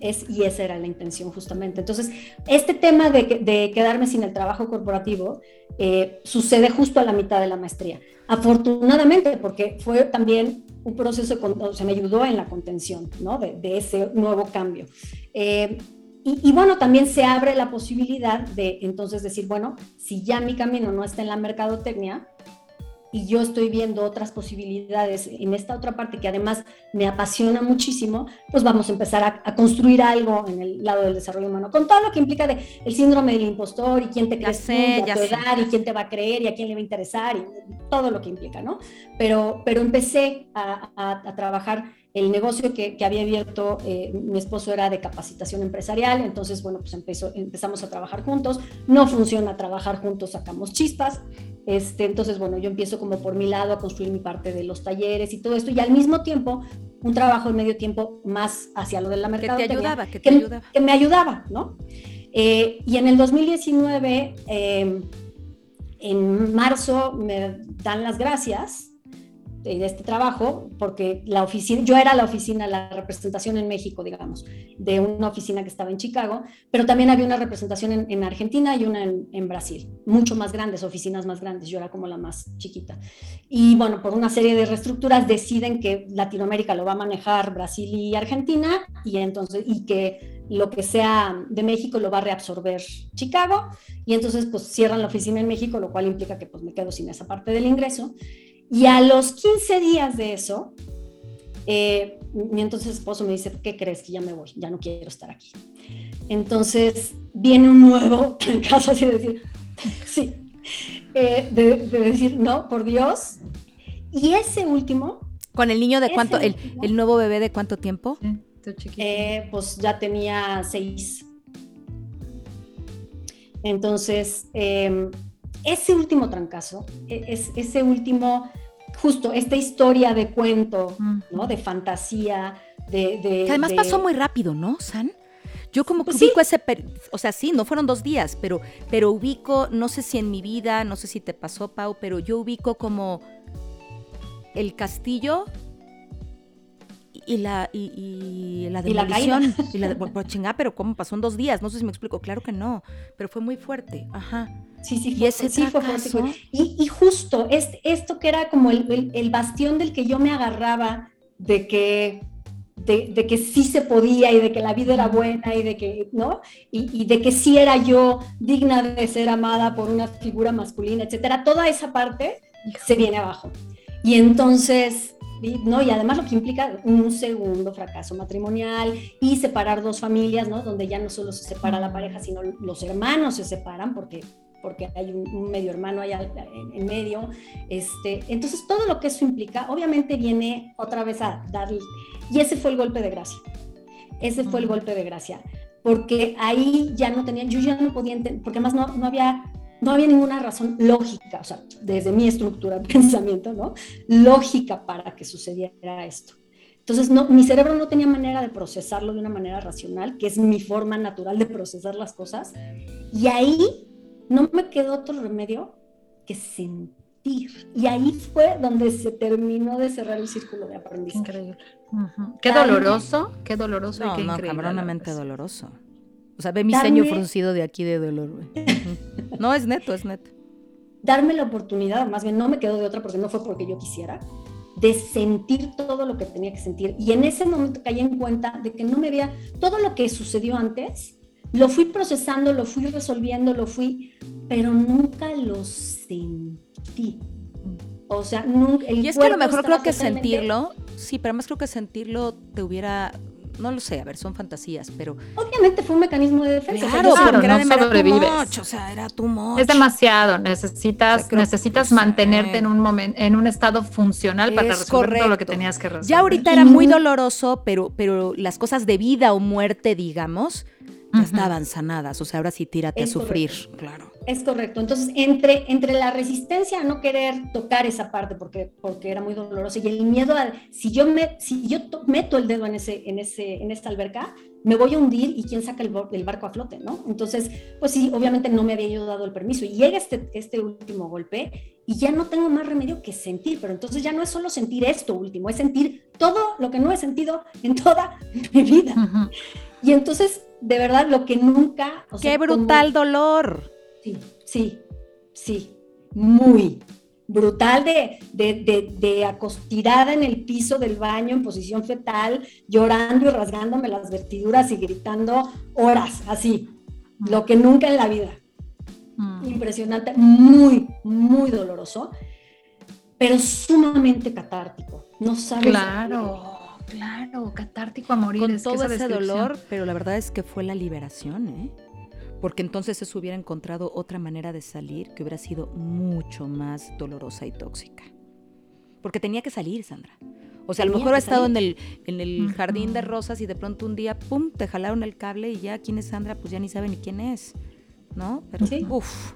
Es, y esa era la intención justamente. Entonces, este tema de, que- de quedarme sin el trabajo corporativo eh, sucede justo a la mitad de la maestría. Afortunadamente, porque fue también un proceso, o sea, me ayudó en la contención ¿no? de, de ese nuevo cambio. Eh, y, y bueno, también se abre la posibilidad de entonces decir, bueno, si ya mi camino no está en la mercadotecnia, y yo estoy viendo otras posibilidades en esta otra parte que además me apasiona muchísimo, pues vamos a empezar a, a construir algo en el lado del desarrollo humano, con todo lo que implica de el síndrome del impostor y quién te
Ya
crees
sé,
tú, y a tu edad y quién te va a creer y a quién le va a interesar y todo lo que implica, ¿no? Pero, pero empecé a, a- a trabajar el negocio que, que había abierto, eh, mi esposo era de capacitación empresarial, entonces, bueno, pues empezó, empezamos a trabajar juntos, no funciona trabajar juntos, sacamos chispas, este, entonces, bueno, yo empiezo como por mi lado a construir mi parte de los talleres y todo esto, y al mismo tiempo un trabajo de medio tiempo más hacia lo de la
Que te
mercadotecnia.
ayudaba, que te
que,
ayudaba.
que me ayudaba, ¿no? Eh, y en el 2019, eh, en marzo, me dan las gracias de este trabajo, porque la oficina, yo era la oficina, la representación en México, digamos, de una oficina que estaba en Chicago, pero también había una representación en, en Argentina y una en, en Brasil, mucho más grandes, oficinas más grandes, yo era como la más chiquita. Y bueno, por una serie de reestructuras deciden que Latinoamérica lo va a manejar Brasil y Argentina, y entonces, y que lo que sea de México lo va a reabsorber Chicago, y entonces pues cierran la oficina en México, lo cual implica que pues me quedo sin esa parte del ingreso. Y a los 15 días de eso, eh, mi entonces esposo me dice, ¿qué crees? Que ya me voy, ya no quiero estar aquí. Entonces viene un nuevo caso así de decir, sí, eh, de, de decir, no, por Dios. Y ese último,
¿Con el niño de cuánto, el,
último.
el nuevo bebé de cuánto tiempo?
Eh, pues ya tenía seis. Entonces, eh, ese último trancazo, e- es, ese último, justo esta historia de cuento, ¿no? De fantasía, de... de-
Que además
de-
pasó muy rápido, ¿no, San? Yo como que
Pues sí.
ubico ese, per- o sea, sí, no fueron dos días, pero, pero ubico, no sé si en mi vida, no sé si te pasó, Pau, pero yo ubico como el castillo y la, y, y la
Y la
demolición. Y la, pues, chingá, pero ¿cómo pasó en dos días? No sé si me explico, claro que no, pero fue muy fuerte, ajá.
Sí, sí,
Y
fue,
ese
sí fue fuerte, Y, y justo este, esto que era como el, el- el bastión del que yo me agarraba, de que, de, de que sí se podía y de que la vida era buena y de que, ¿no? Y, de que sí era yo digna de ser amada por una figura masculina, etcétera. Toda esa parte se viene abajo. Y entonces, ¿no? Y además lo que implica un segundo fracaso matrimonial y separar dos familias, ¿no? Donde ya no solo se separa la pareja, sino los hermanos se separan porque, porque hay un, un medio hermano allá en, medio. Este, entonces, todo lo que eso implica, obviamente viene otra vez a darle... Y ese fue el golpe de gracia. Ese fue el golpe de gracia. Porque ahí ya no tenía, yo ya no podía entender, porque además no, no había no había ninguna razón lógica, o sea, desde mi estructura de pensamiento, ¿no? Lógica para que sucediera esto. Entonces, no, mi cerebro no tenía manera de procesarlo de una manera racional, que es mi forma natural de procesar las cosas. Y ahí no me quedó otro remedio que sentir. Y ahí fue donde se terminó de cerrar el círculo de
Qué
aprendizaje.
increíble. Qué doloroso, qué doloroso y qué
no,
increíble.
cabronamente doloroso. O sea, ve mi
Darme-
ceño fruncido de aquí de dolor, güey. No, es neto, es neto.
darme la oportunidad, más bien no me quedó de otra porque no fue porque yo quisiera, de sentir todo lo que tenía que sentir. Y en ese momento caí en cuenta de que no me había, todo lo que sucedió antes, lo fui procesando, lo fui resolviendo, lo fui, pero nunca lo sentí. O sea, nunca... el
Y es que a lo mejor creo que sentirlo, sí, pero además creo que sentirlo te hubiera, no lo sé, a ver, son fantasías, pero
Obviamente fue un mecanismo de defensa. o sea,
claro,
Claro,
porque era
no
too
sobrevives.
much, o sea, era too much.
Es demasiado, necesitas,
O sea, creo-
necesitas mantenerte en un momento, en un estado funcional para
Es
resolver todo lo que tenías que resolver.
Ya ahorita era muy doloroso, pero, pero las cosas de vida o muerte, digamos, ya estaban sanadas. O sea, ahora sí tírate a
Es
sufrir, claro.
Es correcto. Entonces, entre, entre la resistencia a no querer tocar esa parte porque, porque era muy dolorosa y el miedo a, si yo, me, si yo meto el dedo en, ese, en, ese, en esta alberca, me voy a hundir y quién saca el, el, barco a flote, ¿no? Entonces, pues sí, obviamente no me había yo dado el permiso. Y llega este, este último golpe y ya no tengo más remedio que sentir, pero entonces ya no es solo sentir esto último, es sentir todo lo que no he sentido en toda mi vida. Y entonces, de verdad, lo que nunca...
¡Qué brutal dolor!
Sí, sí, sí, muy brutal de, de, de, acostirada en el piso del baño en posición fetal, llorando y rasgándome las vestiduras y gritando horas, así, lo que nunca en la vida. Mm. Impresionante, muy, muy doloroso, pero sumamente catártico. No sabes.
Claro. Claro, catártico a morir.
Con todo ese dolor, pero la verdad es que fue la liberación, ¿eh? porque entonces eso hubiera encontrado otra manera de salir que hubiera sido mucho más dolorosa y tóxica. Porque tenía que salir, Sandra. O sea, a lo mejor ha estado en el, en el jardín de rosas y de pronto un día, pum, te jalaron el cable y ya, ¿quién es Sandra? Pues ya ni sabe ni quién es, ¿no? Pero, sí. uff.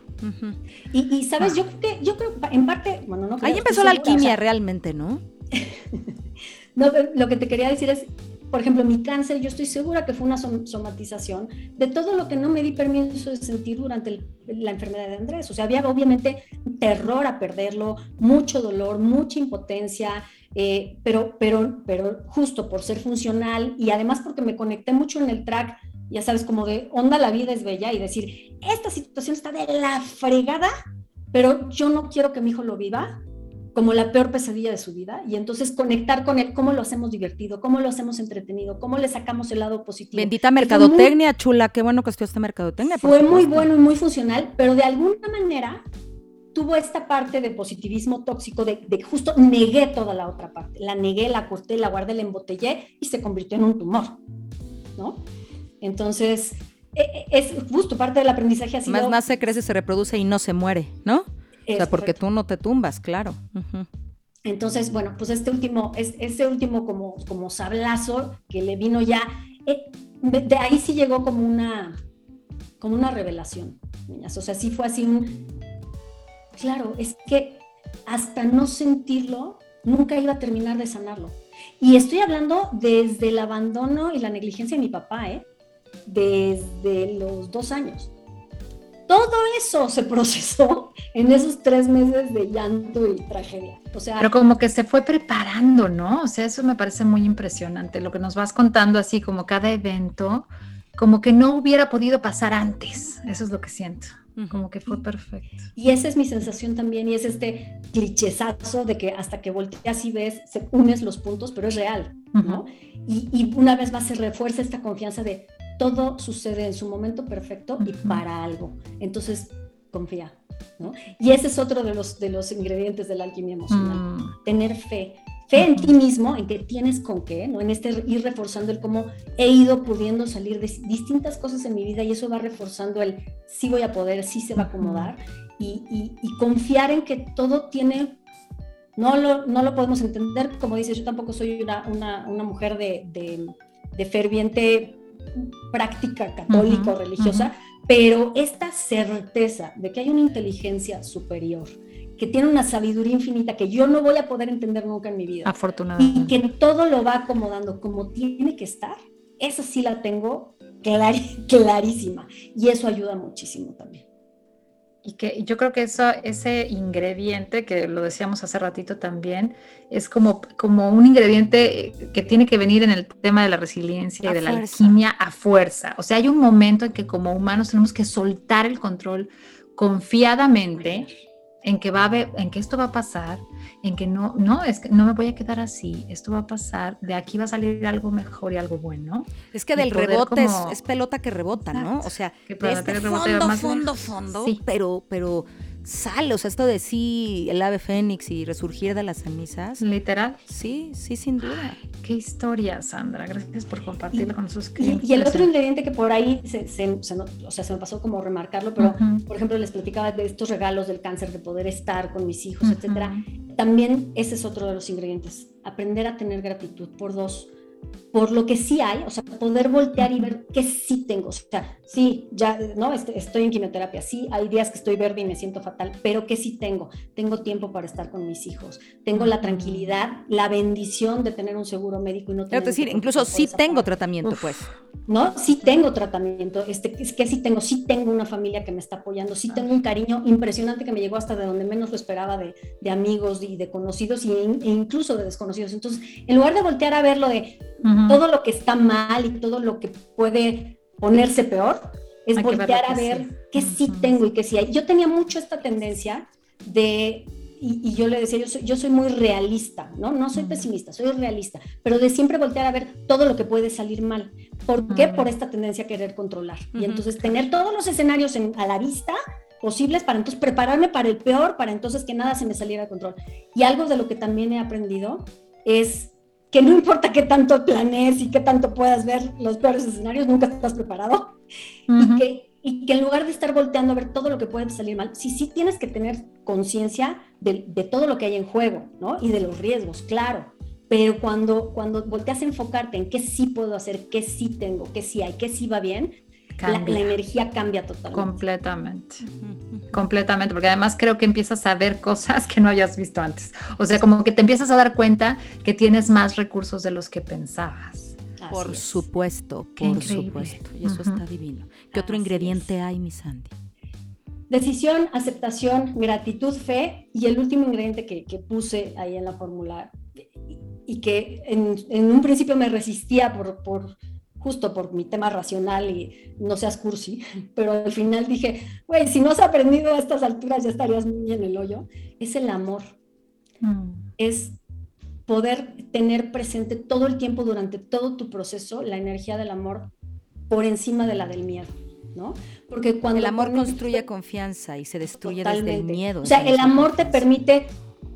y, sabes, yo creo que, yo creo, en parte, bueno, no
Ahí empezó la alquimia realmente, ¿no?
no, lo que te quería decir es, por ejemplo, mi cáncer, yo estoy segura que fue una somatización de todo lo que no me di permiso de sentir durante la enfermedad de Andrés. O sea, había obviamente terror a perderlo, mucho dolor, mucha impotencia, eh, pero, pero, pero justo por ser funcional y además porque me conecté mucho en el track, ya sabes, como de onda la vida es bella y decir, esta situación está de la fregada, pero yo no quiero que mi hijo lo viva como la peor pesadilla de su vida y entonces conectar con él, cómo lo hacemos divertido, cómo lo hacemos entretenido, cómo le sacamos el lado positivo.
Bendita mercadotecnia, chula, qué bueno que esta mercadotecnia.
Fue muy bueno y muy funcional, pero de alguna manera tuvo esta parte de positivismo tóxico, de, de, justo negué toda la otra parte, la negué, la corté, la guardé, la embotellé y se convirtió en un tumor, ¿no? Entonces, e, e, es justo parte del aprendizaje así.
Más nace, crece, se reproduce y no se muere, ¿no? O sea, porque tú no te tumbas, claro.
Entonces, bueno, pues este último, es, este último como, como sablazo que le vino ya, eh, de ahí sí llegó como una, como una revelación, niñas. O sea, sí fue así un, claro, es que hasta no sentirlo, nunca iba a terminar de sanarlo. Y estoy hablando desde el abandono y la negligencia de mi papá, ¿eh? Desde los dos años. Todo eso se procesó en esos tres meses de llanto y tragedia. O sea,
pero como que se fue preparando, ¿no? O sea, eso me parece muy impresionante. Lo que nos vas contando así, como cada evento, como que no hubiera podido pasar antes. Eso es lo que siento. Como que fue perfecto.
Y esa es mi sensación también, y es este clichezazo de que hasta que volteas y ves, se unes los puntos, pero es real, ¿no? y, y, una vez más se refuerza esta confianza de todo sucede en su momento perfecto y para algo. Entonces, confía. ¿no? Y ese es otro de los, de los ingredientes de la alquimia emocional. Mm. Tener fe. Fe en ti mismo, en que tienes con qué, ¿no? En este ir reforzando el cómo he ido pudiendo salir de distintas cosas en mi vida y eso va reforzando el sí voy a poder, sí se va a acomodar y, y, confiar en que todo tiene no lo, no lo podemos entender, como dices, yo tampoco soy una, una, una mujer de, de, de, ferviente práctica católica o religiosa, pero esta certeza de que hay una inteligencia superior, que tiene una sabiduría infinita que yo no voy a poder entender nunca en mi vida.
Afortunadamente.
Y que todo lo va acomodando como tiene que estar, esa sí la tengo clarísima. Y eso ayuda muchísimo también.
Y que yo creo que eso, ese ingrediente, que lo decíamos hace ratito también, es como, como un ingrediente eh, que tiene que venir en el tema de la resiliencia y de la alquimia a fuerza. O sea, hay un momento en que como humanos tenemos que soltar el control confiadamente en que va a en que esto va a pasar, en que no, no, es que no me voy a quedar así, esto va a pasar, de aquí va a salir algo mejor y algo bueno.
Es que del rebote es, pelota que rebota, ¿no? O sea, que este fondo, fondo, fondo, pero, pero sale, o sea, esto de sí, el ave fénix y resurgir de las cenizas.
Literal.
Sí, sí, sin duda.
qué historia, Sandra. Gracias por compartirlo con nosotros. clientes.
Y, el otro ingrediente que por ahí se, se, o sea, se me pasó como remarcarlo, pero por ejemplo les platicaba de estos regalos del cáncer, de poder estar con mis hijos, etcétera. También ese es otro de los ingredientes. Aprender a tener gratitud por dos por lo que sí hay, o sea, poder voltear y ver qué sí tengo. O sea, sí, ya, ¿no? Estoy en quimioterapia, sí, hay días que estoy verde y me siento fatal, pero qué sí tengo. Tengo tiempo para estar con mis hijos, tengo la tranquilidad, la bendición de tener un seguro médico y no tener...
Es decir, incluso sí tengo tratamiento, pues.
¿No? Sí tengo tratamiento, este, es que sí tengo, sí tengo una familia que me está apoyando, sí tengo un cariño impresionante que me llegó hasta de donde menos lo esperaba de, de amigos y de conocidos e incluso de desconocidos. Entonces, en lugar de voltear a verlo de todo lo que está mal y todo lo que puede ponerse peor, es voltear a ver qué sí tengo y qué sí hay. Yo tenía mucho esta tendencia de, y, yo le decía, yo soy, yo soy muy realista, ¿no? No soy pesimista, soy realista, pero de siempre voltear a ver todo lo que puede salir mal. ¿Por qué? Por esta tendencia a querer controlar. Y entonces tener todos los escenarios a la vista posibles para entonces prepararme para el peor, para entonces que nada se me saliera de control. Y algo de lo que también he aprendido es que no importa qué tanto planees y qué tanto puedas ver los peores escenarios, nunca estás preparado. y, que, y que en lugar de estar volteando a ver todo lo que puede salir mal, sí, sí tienes que tener conciencia de, de, todo lo que hay en juego, ¿no? Y de los riesgos, claro. Pero cuando, cuando volteas a enfocarte en qué sí puedo hacer, qué sí tengo, qué sí hay, qué sí va bien, la, energía cambia totalmente.
Completamente. Completamente, porque además creo que empiezas a ver cosas que no hayas visto antes. O sea, como que te empiezas a dar cuenta que tienes más recursos de los que pensabas.
por supuesto, por supuesto. Y eso está divino. ¿Qué otro ingrediente hay, mi Sandy?
Decisión, aceptación, gratitud, fe y el último ingrediente que, puse ahí en la fórmula y que en, en, un principio me resistía por, por justo por mi tema racional y no seas cursi, pero al final dije, güey, si no has aprendido a estas alturas ya estarías muy en el hoyo, es el amor. Mm. Es poder tener presente todo el tiempo durante todo tu proceso la energía del amor por encima de la del miedo, ¿no?
Porque cuando el amor construye confianza y se destruye desde el miedo.
O sea, el amor te permite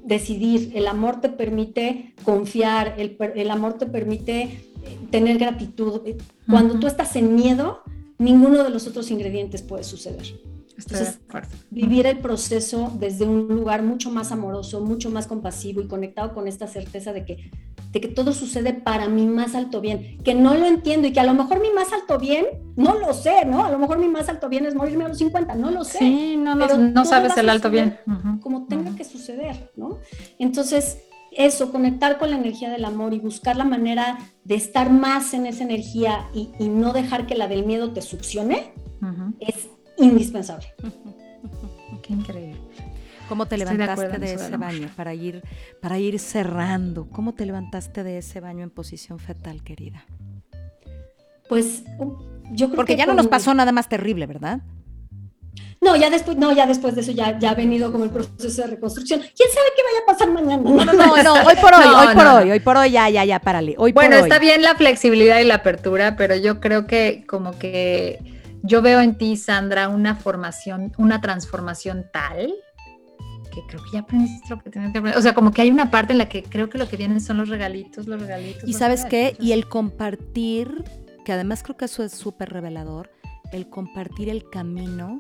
decidir, el amor te permite confiar, el, el amor te permite tener gratitud. Cuando tú estás en miedo, ninguno de los otros ingredientes puede suceder. Entonces, vivir el proceso desde un lugar mucho más amoroso, mucho más compasivo y conectado con esta certeza de que, de que todo sucede para mi más alto bien, que no lo entiendo y que a lo mejor mi más alto bien, no lo sé, ¿no? A lo mejor mi más alto bien es morirme a los 50, no lo sé.
Sí, no, no, no sabes el alto bien.
Como tenga que suceder, ¿no? Entonces, eso, conectar con la energía del amor y buscar la manera de estar más en esa energía y, no dejar que la del miedo te succione, es indispensable.
Qué increíble.
¿Cómo te levantaste de, ese baño para ir, para ir cerrando? ¿Cómo te levantaste de ese baño en posición fetal, querida?
Pues yo creo
Porque ya no nos pasó nada más terrible, ¿verdad?
No, ya después, no, ya después de eso ya, ya ha venido como el proceso de reconstrucción. ¿Quién sabe qué vaya a pasar mañana?
No, no, no, hoy por hoy, hoy por hoy, hoy por hoy, ya, ya, ya, párale. Hoy
bueno, está bien la flexibilidad y la apertura, pero yo creo que como que yo veo en ti, Sandra, una formación, una transformación tal que creo que ya aprendiste lo que tenías que aprender. O sea, como que hay una parte en la que creo que lo que vienen son los regalitos, los regalitos.
Y sabes qué, y el compartir, que además creo que eso es súper revelador, el compartir el camino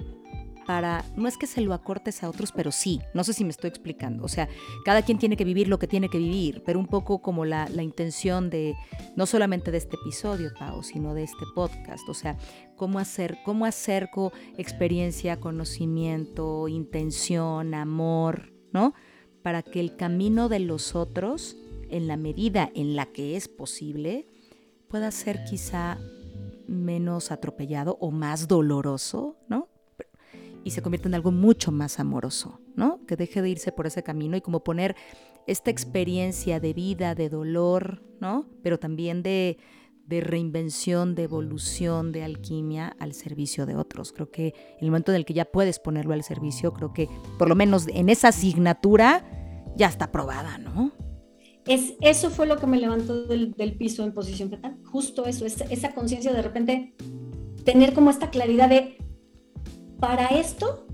para, no es que se lo acortes a otros, pero sí, no sé si me estoy explicando, o sea, cada quien tiene que vivir lo que tiene que vivir, pero un poco como la, intención de, no solamente de este episodio, Pau, sino de este podcast, o sea, cómo, hacer, cómo acerco experiencia, conocimiento, intención, amor, ¿no? Para que el camino de los otros, en la medida en la que es posible, pueda ser quizá menos atropellado o más doloroso, ¿no? Y se convierte en algo mucho más amoroso, ¿no? Que deje de irse por ese camino y como poner esta experiencia de vida, de dolor, ¿no? Pero también de, de reinvención, de evolución, de alquimia al servicio de otros. Creo que el momento en el que ya puedes ponerlo al servicio, creo que por lo menos en esa asignatura ya está probada, ¿no?
Es, eso fue lo que me levantó del, piso en posición fetal, justo eso, esa conciencia de repente tener como esta claridad de para esto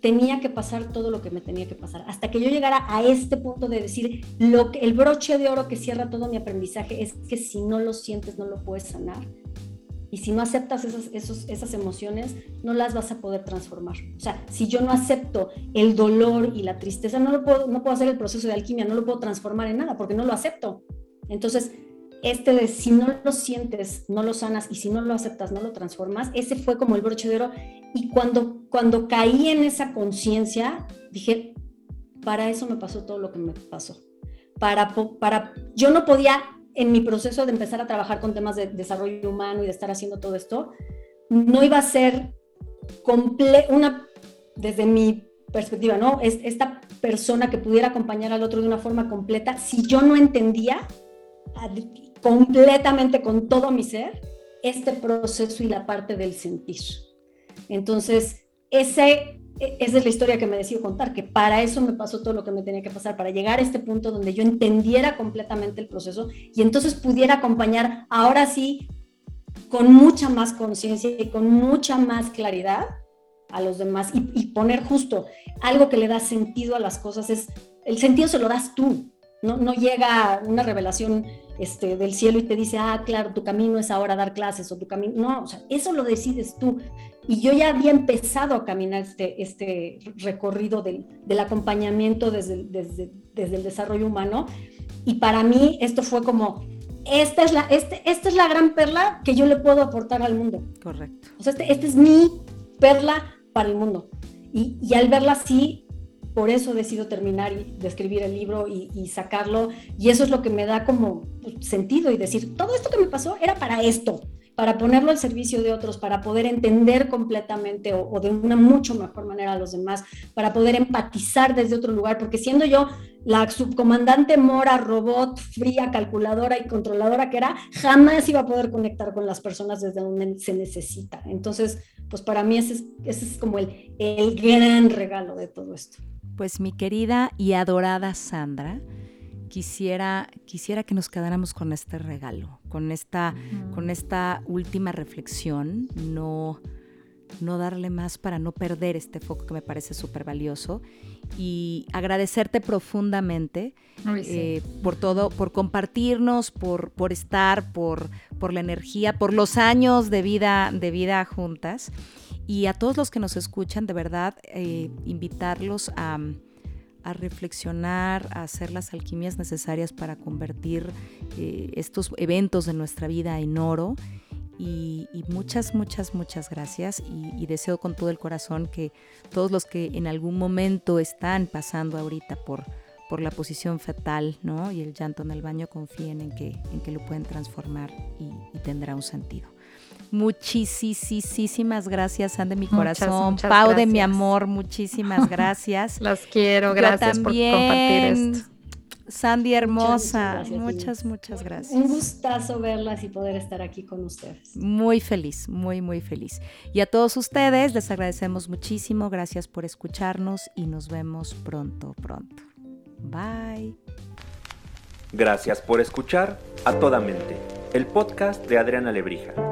tenía que pasar todo lo que me tenía que pasar. Hasta que yo llegara a este punto de decir, lo que, el broche de oro que cierra todo mi aprendizaje es que si no lo sientes, no lo puedes sanar. Y si no aceptas esas, esas emociones, no las vas a poder transformar. O sea, si yo no acepto el dolor y la tristeza, no, lo puedo, no puedo hacer el proceso de alquimia, no lo puedo transformar en nada porque no lo acepto. Entonces, este de si no lo sientes, no lo sanas y si no lo aceptas, no lo transformas, ese fue como el broche de oro. Y cuando, cuando caí en esa conciencia, dije, para eso me pasó todo lo que me pasó. Para, para, yo no podía, en mi proceso de empezar a trabajar con temas de desarrollo humano y de estar haciendo todo esto, no iba a ser comple una, desde mi perspectiva, ¿no? Es esta persona que pudiera acompañar al otro de una forma completa, si yo no entendía completamente con todo mi ser este proceso y la parte del sentir. Entonces, ese, e, esa es la historia que me decido contar, que para eso me pasó todo lo que me tenía que pasar, para llegar a este punto donde yo entendiera completamente el proceso y entonces pudiera acompañar ahora sí con mucha más conciencia y con mucha más claridad a los demás y, y, poner justo algo que le da sentido a las cosas es el sentido se lo das tú no, no llega una revelación este, del cielo y te dice, ah, claro, tu camino es ahora dar clases o tu camino. No, o sea, eso lo decides tú. Y yo ya había empezado a caminar este, este recorrido del, del acompañamiento desde, desde, desde, el desarrollo humano. Y para mí esto fue como, esta es, la, este, esta es la gran perla que yo le puedo aportar al mundo.
Correcto.
O sea, este, esta es mi perla para el mundo. Y, y al verla así, por eso decido terminar de escribir el libro y, sacarlo. Y eso es lo que me da como pues, sentido y decir, todo esto que me pasó era para esto, para ponerlo al servicio de otros, para poder entender completamente o, de una mucho mejor manera a los demás, para poder empatizar desde otro lugar, porque siendo yo la subcomandante Mora, robot, fría, calculadora y controladora que era, jamás iba a poder conectar con las personas desde donde se necesita. Entonces, pues para mí ese es, ese es como el, el gran regalo de todo esto.
Pues mi querida y adorada Sandra, quisiera, quisiera que nos quedáramos con este regalo, con esta, con esta última reflexión, no, no darle más para no perder este foco que me parece súper valioso y agradecerte profundamente eh, por todo, por compartirnos, por, por estar, por, por la energía, por los años de vida, de vida juntas. Y a todos los que nos escuchan, de verdad, eh, invitarlos a, reflexionar, a hacer las alquimias necesarias para convertir eh, estos eventos de nuestra vida en oro. Y, muchas, muchas, muchas gracias. Y, deseo con todo el corazón que todos los que en algún momento están pasando ahorita por, por la posición fetal ¿no? y el llanto en el baño confíen en que, en que lo pueden transformar y tendrá un sentido. Muchísimas gracias, San de mi corazón. Pau de mi amor, muchísimas gracias.
Las quiero, gracias por compartir esto.
Sandy hermosa, muchas, muchas, gracias.
Un gustazo verlas y poder estar aquí con ustedes.
Muy feliz, muy, muy feliz. Y a todos ustedes les agradecemos muchísimo, gracias por escucharnos y nos vemos pronto, pronto. Bye.
Gracias por escuchar a toda mente, el podcast de Adriana Lebrija.